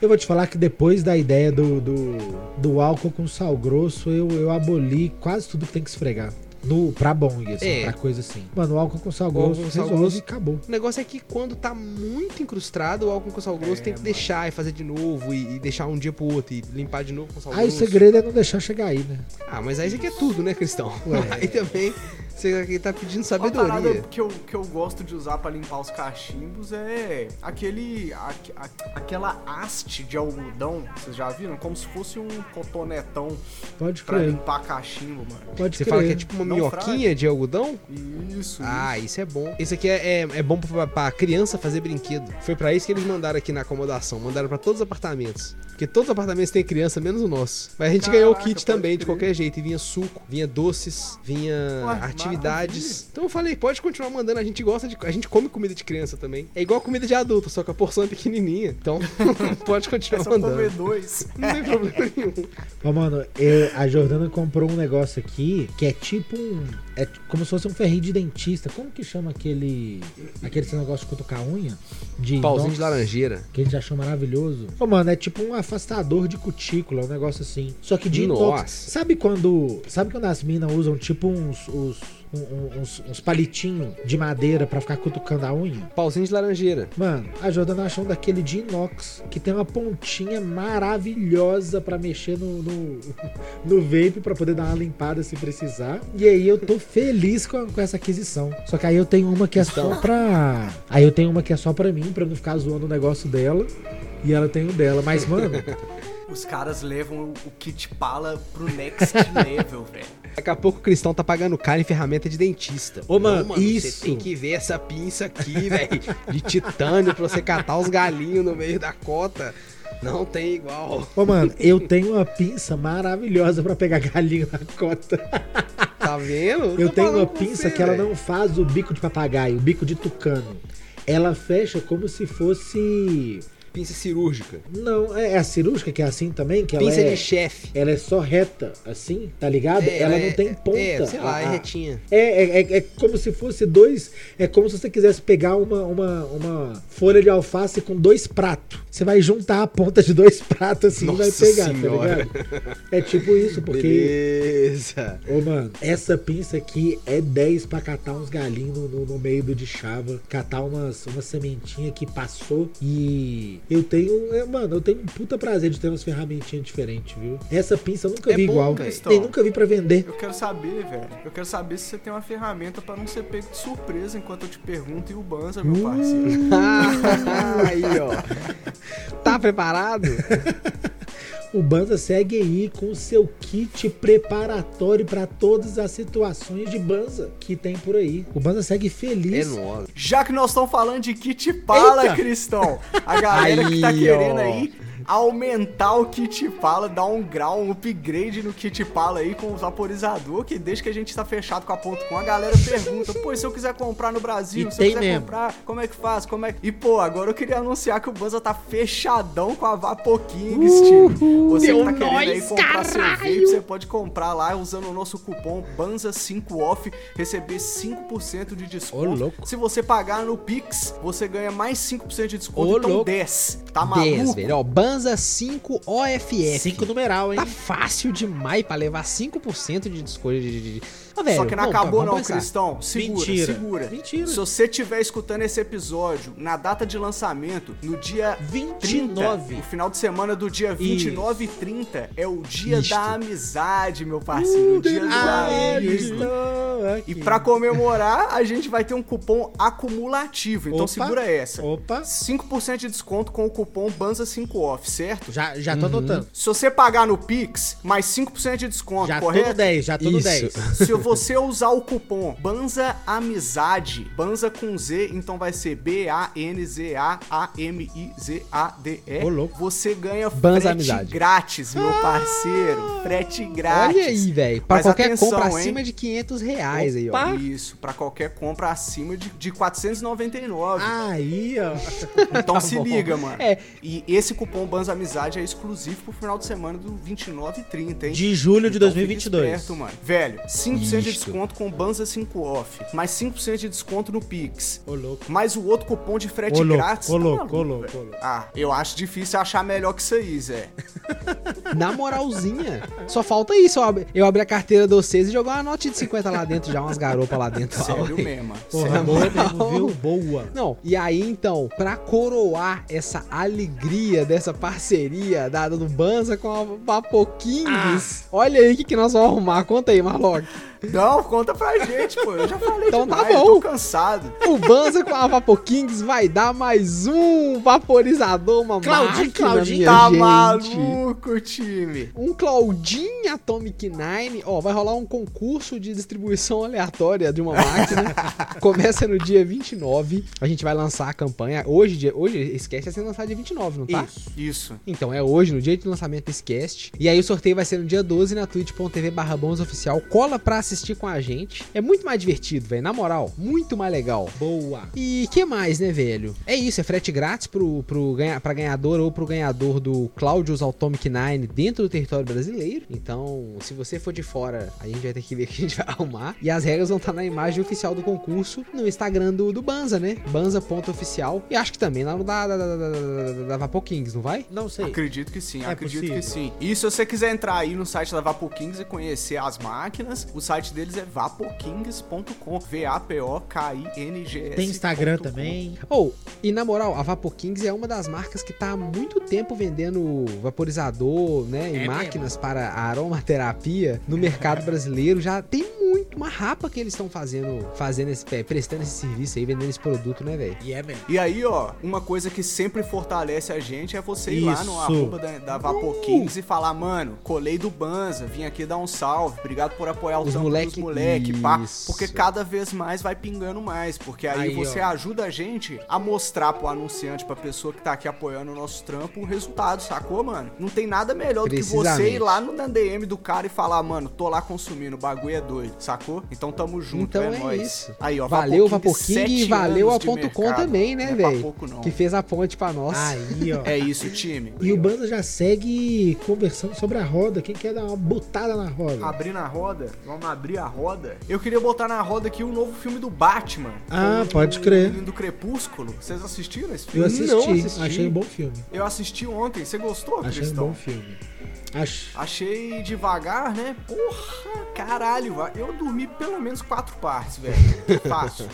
Eu vou te falar que depois da ideia do, do, do álcool com sal grosso, eu, eu aboli quase tudo que tem que esfregar. No, pra bong, assim, É. pra coisa assim. Mano, o álcool com sal grosso com sal resolve grosso. e acabou. O negócio é que quando tá muito incrustado, o álcool com sal grosso É, tem que mano. deixar e fazer de novo, e, e deixar um dia pro outro, e limpar de novo com sal Aí o grosso. segredo é não deixar chegar aí, né? Ah, mas aí você quer tudo, né, Cristão? Ué. *laughs* Aí também você aqui tá pedindo Uma parada sabedoria. que eu, que eu gosto de usar pra limpar os cachimbos é aquele. aque- a- aquela haste de algodão, vocês já viram? Como se fosse um cotonetão Pode pra crer. limpar cachimbo, mano. Pode Você crer. fala que é tipo uma Minhoquinha de algodão? Isso. Ah, isso é bom. Isso aqui é, é, é bom pra, pra criança fazer brinquedo. Foi pra isso que eles mandaram aqui na acomodação. Mandaram pra todos os apartamentos. Porque todos os apartamentos têm criança, menos o nosso. Mas a gente Caraca, ganhou o kit também, de crer. qualquer jeito. E vinha suco, vinha doces, vinha Ué, atividades. Então eu falei, pode continuar mandando. A gente gosta de. A gente come comida de criança também. É igual comida de adulto, só que a porção é pequenininha. Então *laughs* pode continuar É só comer mandando. dois. Não tem problema nenhum. Ó, mano, eu- a Jordana comprou um negócio aqui que é tipo um. É como se fosse um ferrinho de dentista. Como que chama aquele. Aquele negócio de cutucar a unha? De Pauzinho inox, de laranjeira. Que a gente achou maravilhoso. Ô, mano, é tipo um afastador de cutícula, um negócio assim. Só que de inox. Nossa. Sabe quando. Sabe quando as minas usam tipo uns. uns um- um- uns, uns palitinhos de madeira pra ficar cutucando a unha? Pauzinho de laranjeira. Mano, a Jordana achou um daquele de inox, que tem uma pontinha maravilhosa pra mexer no, no, *laughs* no vape pra poder dar uma limpada se precisar. E aí eu tô feliz com, com essa aquisição. Só que aí eu tenho uma que é só pra. Aí eu tenho uma que é só pra mim, pra eu não ficar zoando o negócio dela. E ela tem o dela. Mas, mano, *laughs* Os caras levam o kit pala pro next *laughs* level, velho. Daqui a pouco o Cristão tá pagando caro em ferramenta de dentista. Ô, mano, Você isso. tem que ver essa pinça aqui, velho. De titânio pra você catar os galinhos no meio da cota. Não tem igual. Ô, mano, eu tenho uma pinça maravilhosa pra pegar galinha na cota. Tá vendo? Eu tenho uma pinça você, que ela velho. não faz o bico de papagaio, o bico de tucano. Ela fecha como se fosse. Pinça cirúrgica. Não, é é a cirúrgica que é assim também? Que ela Pinça é, de chefe. ela é só reta, assim, tá ligado? É, ela é- não tem ponta. É, sei lá, A- é a- retinha. É, é, é, é como se fosse dois. É como se você quisesse pegar uma, uma, uma folha de alface com dois pratos. Você vai juntar a ponta de dois pratos assim e vai Nossa pegar, senhora. tá ligado? É tipo isso, porque. Beleza. Ô, mano, essa pinça aqui é 10 pra catar uns galinhos no, no- no meio do de chava, catar umas, uma sementinha que passou e eu tenho, é, mano, eu tenho um puta prazer de ter umas ferramentinhas diferentes, viu? Essa pinça eu nunca É vi bom, igual, Cristão. nem nunca vi pra vender. Eu quero saber, velho. Eu quero saber se você tem uma ferramenta pra não ser pego de surpresa enquanto eu te pergunto e o Banza, meu parceiro. Ah, *laughs* aí, ó. Tá preparado? *laughs* O Banza segue aí com o seu kit preparatório pra todas as situações de Banza que tem por aí. O Banza segue É feliz. nóis. Já que nós estamos falando de kit pala, Eita! Cristão, a galera que tá Aí, querendo ó. aí aumentar o kit pala, dar um grau, um upgrade no kit pala aí com o vaporizador, que desde que a gente tá fechado com a ponto com a galera pergunta, pô, se eu quiser comprar no Brasil, E se eu quiser mesmo. comprar, como é que faz? Como é que... E pô, agora eu queria anunciar que o Banza tá fechadão com a Vapo Kings, time. Você que tá querendo aí nóis, comprar seu caralho! vape, você pode comprar lá usando o nosso cupom BANZA5OFF, receber 5% de desconto. Se você pagar no Pix, você ganha mais 5% de desconto, Ô, então louco. 10. Tá 10, maluco? velho. Ó, Banza 5 OFF. Cinco numeral, hein? Tá fácil demais pra levar 5% de desconto de... de- de- Ó, velho, Só que não tá, acabou vamos não, pensar. Cristão. Segura, Mentira. segura. Mentira. Se você estiver escutando esse episódio na data de lançamento, no dia 29. 30, o final de semana do dia 29 e 30 é o dia Isto. da amizade, meu parceiro. o dia Ah, estou aqui. E pra comemorar, a gente vai ter um cupom acumulativo. Então Opa. segura essa. Opa, 5% de desconto com o cupom BANZA5OFF, certo? já, já tô anotando. Se você pagar no Pix, mais 5% de desconto, Já tô no correto? 10, já tô no Isso. 10. Se você usar o cupom Banza Amizade, Banza com Z, então vai ser B-A-N-Z-A-A-M-I-Z-A-D-E. Ô, louco. Você ganha Banza frete Amizade. grátis, meu parceiro. Frete grátis. Olha aí, velho. Pra Mas qualquer atenção, compra hein? acima de 500 reais aí, ó. Opa. Isso, pra qualquer compra acima de, de 499. Aí, ó. *laughs* então tá se bom. liga, mano. É. E esse cupom Banza Amizade é exclusivo pro final de semana do 29 e 30, hein? De julho de Então 2022. fica esperto, mano. Velho, 5% de Isto. desconto com Banza 5 off, mais 5% de desconto no Pix, Ô, louco. mais o outro cupom de frete Ô, louco, grátis. ô, tá louco, maluco, ô, louco, ô, louco. Ah, eu acho difícil achar melhor que isso aí, Zé. *laughs* Na moralzinha. Só falta isso. Eu abri, eu abri a carteira de vocês e jogar uma nota de 50 lá dentro, já umas garopas lá dentro. Sério mesmo. mano. Porra, Sério. boa mesmo, viu? Boa. Não, e aí então, pra coroar essa alegria dessa parceria dada do Banza com a Vapoquinhos, olha aí o que, que nós vamos arrumar. Conta aí, Marlock. Não, conta pra gente, pô. Eu já falei Então tá demais, bom. tô cansado. O Banza com a Vapoquinhos vai dar mais um vaporizador, uma Claudinho, máquina, Claudinho. minha Tá gente. maluco, time. Um Claudinho Atomic Nine. Ó, vai rolar um concurso de distribuição aleatória de uma máquina. *laughs* Começa no dia 29. A gente vai lançar a campanha. Hoje, dia- hoje esse cast vai ser lançado dia 29, não tá? Isso. Isso. Então é hoje, no dia de lançamento desse cast. E aí o sorteio vai ser no dia 12 na twitch.tv barra oficial. Cola pra assistir com a gente. É muito mais divertido, velho. Na moral, muito mais legal. Boa. E que mais, né, velho? É isso, é frete grátis pro, pro ganha, pra ganhador ou pro ganhador do Claudius Atomic Nine dentro do território brasileiro. Então, se você for de fora, a gente vai ter que ver o que a gente vai arrumar. E as regras vão estar na imagem oficial do concurso no Instagram do, do Banza, né? Banza.oficial. E acho que também lá no da, da, da, da, da, da Vapo Kings, não vai? Não sei. Acredito que sim, É acredito possível. que sim. E se você quiser entrar aí no site da Vapo Kings e conhecer as máquinas, o site deles é vapokings.com. V-A-P-O-K-I-N-G-S. Tem Instagram também. Ou, e na moral, a Vapo Kings é uma das marcas que tá há muito tempo vendendo vaporizador, né? E É máquinas para a aromaterapia no mercado brasileiro. Já tem muito uma rapa que eles estão fazendo, fazendo esse, é, prestando esse serviço aí, vendendo esse produto, né, velho? E é mesmo. E aí, ó, uma coisa que sempre fortalece a gente é você ir lá no Isso. arroba da, da Vapor Kings e falar, mano, colei do Banza, vim aqui dar um salve, obrigado por apoiar o Os moleque- dos moleque, pá. Porque cada vez mais vai pingando mais, porque aí, Aí, você ó. ajuda a gente a mostrar pro anunciante, pra pessoa que tá aqui apoiando o nosso trampo, o resultado, sacou, mano? Não tem nada melhor do que você ir lá no na DM do cara e falar, mano, tô lá consumindo, o bagulho é doido, sacou? Então tamo junto, Então é, é nóis. isso. Aí, ó, valeu, Vapor Vapor King, e valeu a ponto com também, né, Não é velho? pouco, não. Que fez a ponte pra nós. Aí, ó. É isso, time. E o Banza já segue conversando sobre a roda. Quem quer dar uma botada na roda? Abrir na roda, vamos abrir a roda. Eu queria botar na roda aqui o novo filme do Batman. Ah, com pode o crer. Do Crepúsculo. Vocês assistiram esse Eu filme? assisti, Não assisti. achei um bom filme. Eu assisti ontem. Você gostou, Achei um Cristão? bom filme. Acho. Achei devagar, né? Porra, caralho. Eu dormi pelo menos quatro partes, velho. *laughs* Fácil.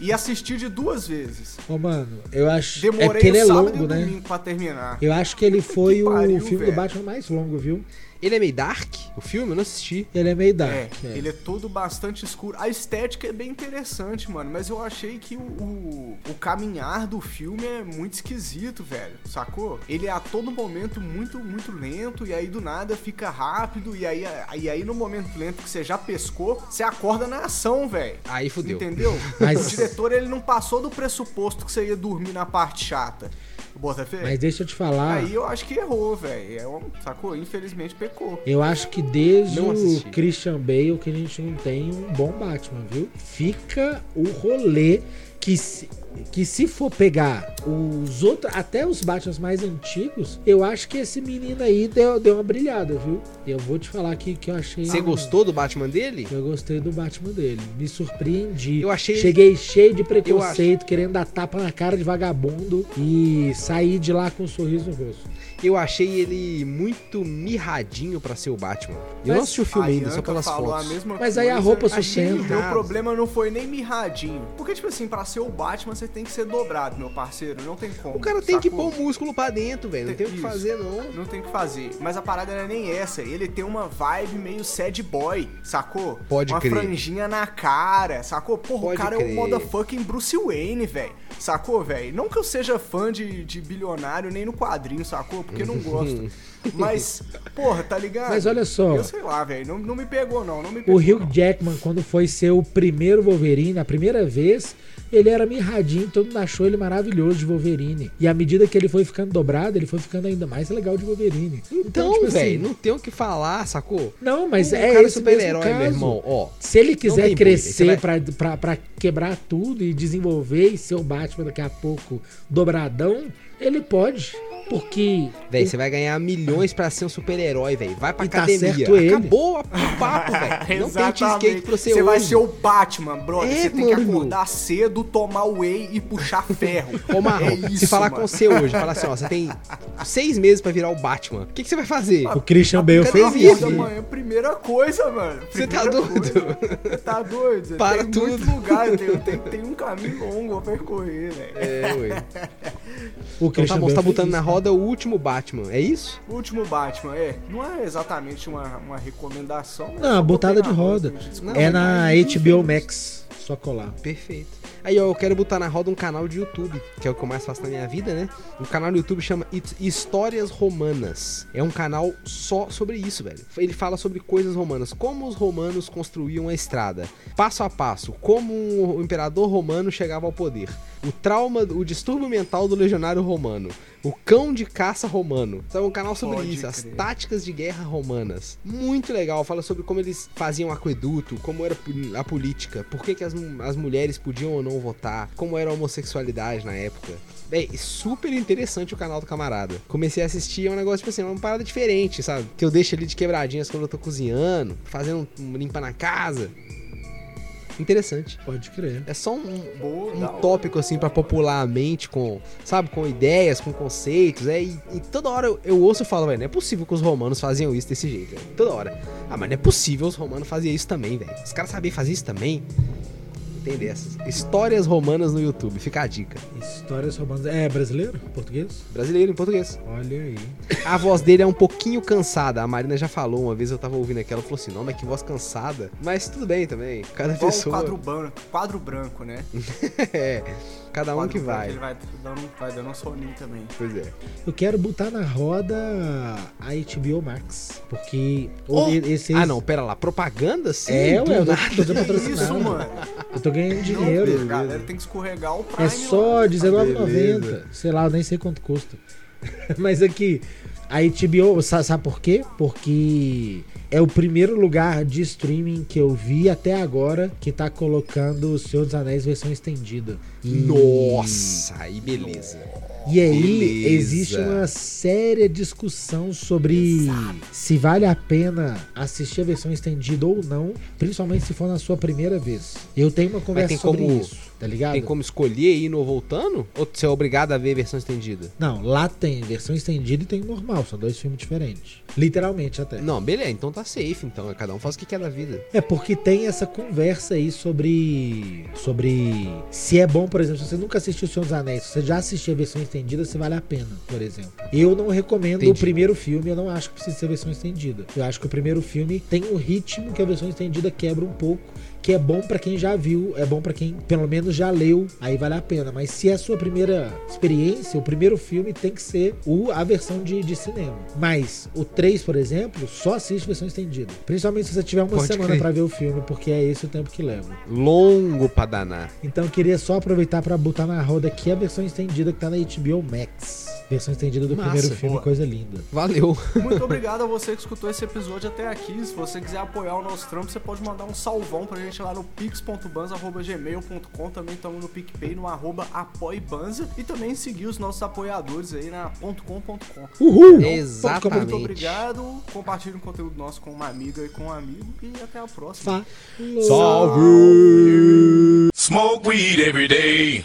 E assisti de duas vezes. Ô, mano, eu acho. Demorei é porque ele o é sábado longo, e o né? domingo pra terminar. Eu acho que ele foi Que pariu, o filme velho. do Batman mais longo, viu? Ele é meio dark, o filme? Eu não assisti. Ele é meio dark. É, é. ele é todo bastante escuro. A estética é bem interessante, mano, mas eu achei que o, o, o caminhar do filme é muito esquisito, velho, sacou? Ele é a todo momento muito, muito lento, e aí do nada fica rápido, e aí, e aí no momento lento que você já pescou, você acorda na ação, velho. Aí fudeu. Entendeu? *laughs* Mas- O diretor, ele não passou do pressuposto que você ia dormir na parte chata. Bota fé? Mas deixa eu te falar. Aí eu acho que errou, velho. É um, sacou? Infelizmente pecou. Eu acho que desde o. Christian Bale que a gente não tem um bom Batman, viu? Fica o rolê que se, que se for pegar os outros, até os Batmans mais antigos, eu acho que esse menino aí deu, deu uma brilhada, viu? Eu vou te falar aqui que eu achei. Você gostou do Batman dele? Eu gostei do Batman dele. Me surpreendi. Eu achei- Cheguei cheio de preconceito, querendo dar tapa na cara de vagabundo e saí de lá com um sorriso no rosto. Eu achei ele muito mirradinho pra ser o Batman. Eu não Mas assisti o filme ainda, só pelas falou fotos. A mesma Mas aí a coisa. roupa sustenta. O meu problema não foi nem mirradinho. Porque, tipo assim, pra ser o Batman, você tem que ser dobrado, meu parceiro. Não tem como. O cara tem que sacou? pôr músculo pra dentro, velho. Não tem o que fazer, não. Não tem o que fazer. Mas a parada não é nem essa. Ele tem uma vibe meio sad boy, sacou? Pode uma crer. franjinha na cara, sacou? Porra, Pode o cara é crer. o motherfucking Bruce Wayne, velho. Sacou, velho? Não que eu seja fã de, de bilionário nem no quadrinho, sacou? Porque não gosto. *laughs* Mas, porra, tá ligado? Mas olha só. Eu sei lá, velho. Não, não me pegou, não. Não me pegou. O Hugh não. Jackman, quando foi ser o primeiro Wolverine, a primeira vez, ele era mirradinho, todo mundo achou ele maravilhoso de Wolverine. E à medida que ele foi ficando dobrado, ele foi ficando ainda mais legal de Wolverine. Então, tipo assim, velho, não tem o que falar, sacou? Não, mas o é cara esse super-herói, meu irmão, ó. Se ele quiser crescer pra, pra, pra quebrar tudo e desenvolver e ser o Batman daqui a pouco dobradão, ele pode. Porque Véi, você vai ganhar milhões pra ser um super-herói, velho. Vai pra E tá academia. certo ele. Acabou o papo, velho. *laughs* Não tem cheesecake pra você Você vai ser o Batman, brother. É, você tem que mano. acordar cedo, tomar whey e puxar ferro. *laughs* Ô, Marlon, É se isso, falar mano. com você hoje, falar assim, ó, você tem seis meses pra virar o Batman. O que, que você vai fazer? o Christian Bale fez isso? isso. da manhã, primeira coisa, mano. Você tá doido? Você tá doido? Para tem tudo. muito lugar, tem, tem, tem um caminho longo a percorrer, velho. É, ué. *laughs* O Então tá Christian bom, você tá Bale fez botando na isso. Roda o último Batman, é isso? O último Batman, é. Não é exatamente uma, uma recomendação. mas Não, a botada de roda. gente Não. É na HBO Max. Só colar. Perfeito. Aí, ó, eu quero botar na roda um canal de YouTube, que é o que eu mais faço na minha vida, né? Um canal do YouTube chama It- Histórias Romanas. É um canal só sobre isso, velho. Ele fala sobre coisas romanas, como os romanos construíam a estrada, passo a passo, como o imperador romano chegava ao poder, o trauma, o distúrbio mental do legionário romano, o cão de caça romano. Sabe, um canal sobre Pode isso, as crer. táticas de guerra romanas. Muito legal, fala sobre como eles faziam aqueduto, como era a política, por que, que as, as mulheres podiam ou não votar, como era a homossexualidade na época. Véi, super interessante o canal do camarada. Comecei a assistir, é um negócio, tipo assim, uma parada diferente, sabe? Que eu deixo ali de quebradinhas quando eu tô cozinhando, fazendo um limpa na casa. Interessante. Pode crer. É só um, Boa, um tópico assim pra popular a mente com, sabe, com ideias, com conceitos, é, e, e toda hora eu, eu ouço e falo, velho, não é possível que os romanos faziam isso desse jeito, velho. Toda hora. Ah, mas não é possível os romanos faziam isso também, velho. Os caras sabiam fazer isso também. Tem dessas. Histórias romanas no YouTube, fica a dica. Histórias romanas. É brasileiro? Português? Brasileiro em português. Olha aí. A voz dele é um pouquinho cansada. A Marina já falou uma vez, eu tava ouvindo aquela, falou assim: não, mas que voz cansada. Mas tudo bem também. Cada o pessoa. quadro branco, quadro branco, né? *laughs* é. Cada um que vai. Ele vai dando, vai dando um soninho também. Pois é. Eu quero botar na roda a HBO Max. Porque Oh! esse. Ah, não, pera lá. Propaganda sim? É, ué, eu tô, tô Que patrocinado. isso, mano? Eu tô ganhando Não, dinheiro. a galera tem que escorregar o Prime É só lá. R$19,90. Beleza. Sei lá, eu nem sei quanto custa. *laughs* Mas aqui, a HBO, sa- sabe por quê? Porque é o primeiro lugar de streaming que eu vi até agora que tá colocando o Senhor dos Anéis versão estendida. E- Nossa, aí beleza. E aí Beleza. existe uma séria discussão sobre se vale a pena assistir a versão estendida ou não, principalmente se for na sua primeira vez. Eu tenho uma conversa sobre como- isso, tá ligado? Tem como escolher indo ou voltando? Ou você é obrigado a ver a versão estendida? Não, lá tem versão estendida e tem normal, são dois filmes diferentes. Literalmente até. Não, beleza, então tá safe, então. Cada um faz o que quer da vida. É porque tem essa conversa aí sobre sobre se é bom, por exemplo, se você nunca assistiu O Senhor dos Anéis, se você já assistiu a versão estendida, se vale a pena, por exemplo. Eu não recomendo Entendi. o primeiro filme, eu não acho que precisa ser versão estendida. Eu acho que o primeiro filme tem um ritmo que a versão estendida quebra um pouco, que é bom pra quem já viu, é bom pra quem pelo menos já leu, aí vale a pena. Mas se é a sua primeira experiência, o primeiro filme tem que ser o, a versão de, de cinema. Mas o 3, por exemplo, só assiste versão estendida. Principalmente se você tiver uma Pode semana pra ver o filme, porque é esse o tempo que leva. Longo pra danar. Então eu queria só aproveitar pra botar na roda aqui a versão estendida que tá na HBO Max. Versão estendida do Massa, primeiro filme, boa. coisa linda. Valeu. Muito *laughs* obrigado a você que escutou esse episódio até aqui. Se você quiser apoiar o nosso trampo, você pode mandar um salvão pra gente lá no pix.banza.gmail.com. Também estamos no PicPay, no arroba apoiebanza. E também seguir os nossos apoiadores aí na .com.com. Uhul! Exatamente. Muito obrigado. Compartilhe o conteúdo nosso com uma amiga e com um amigo. E até a próxima. Falou. Salve! Smoke weed every day.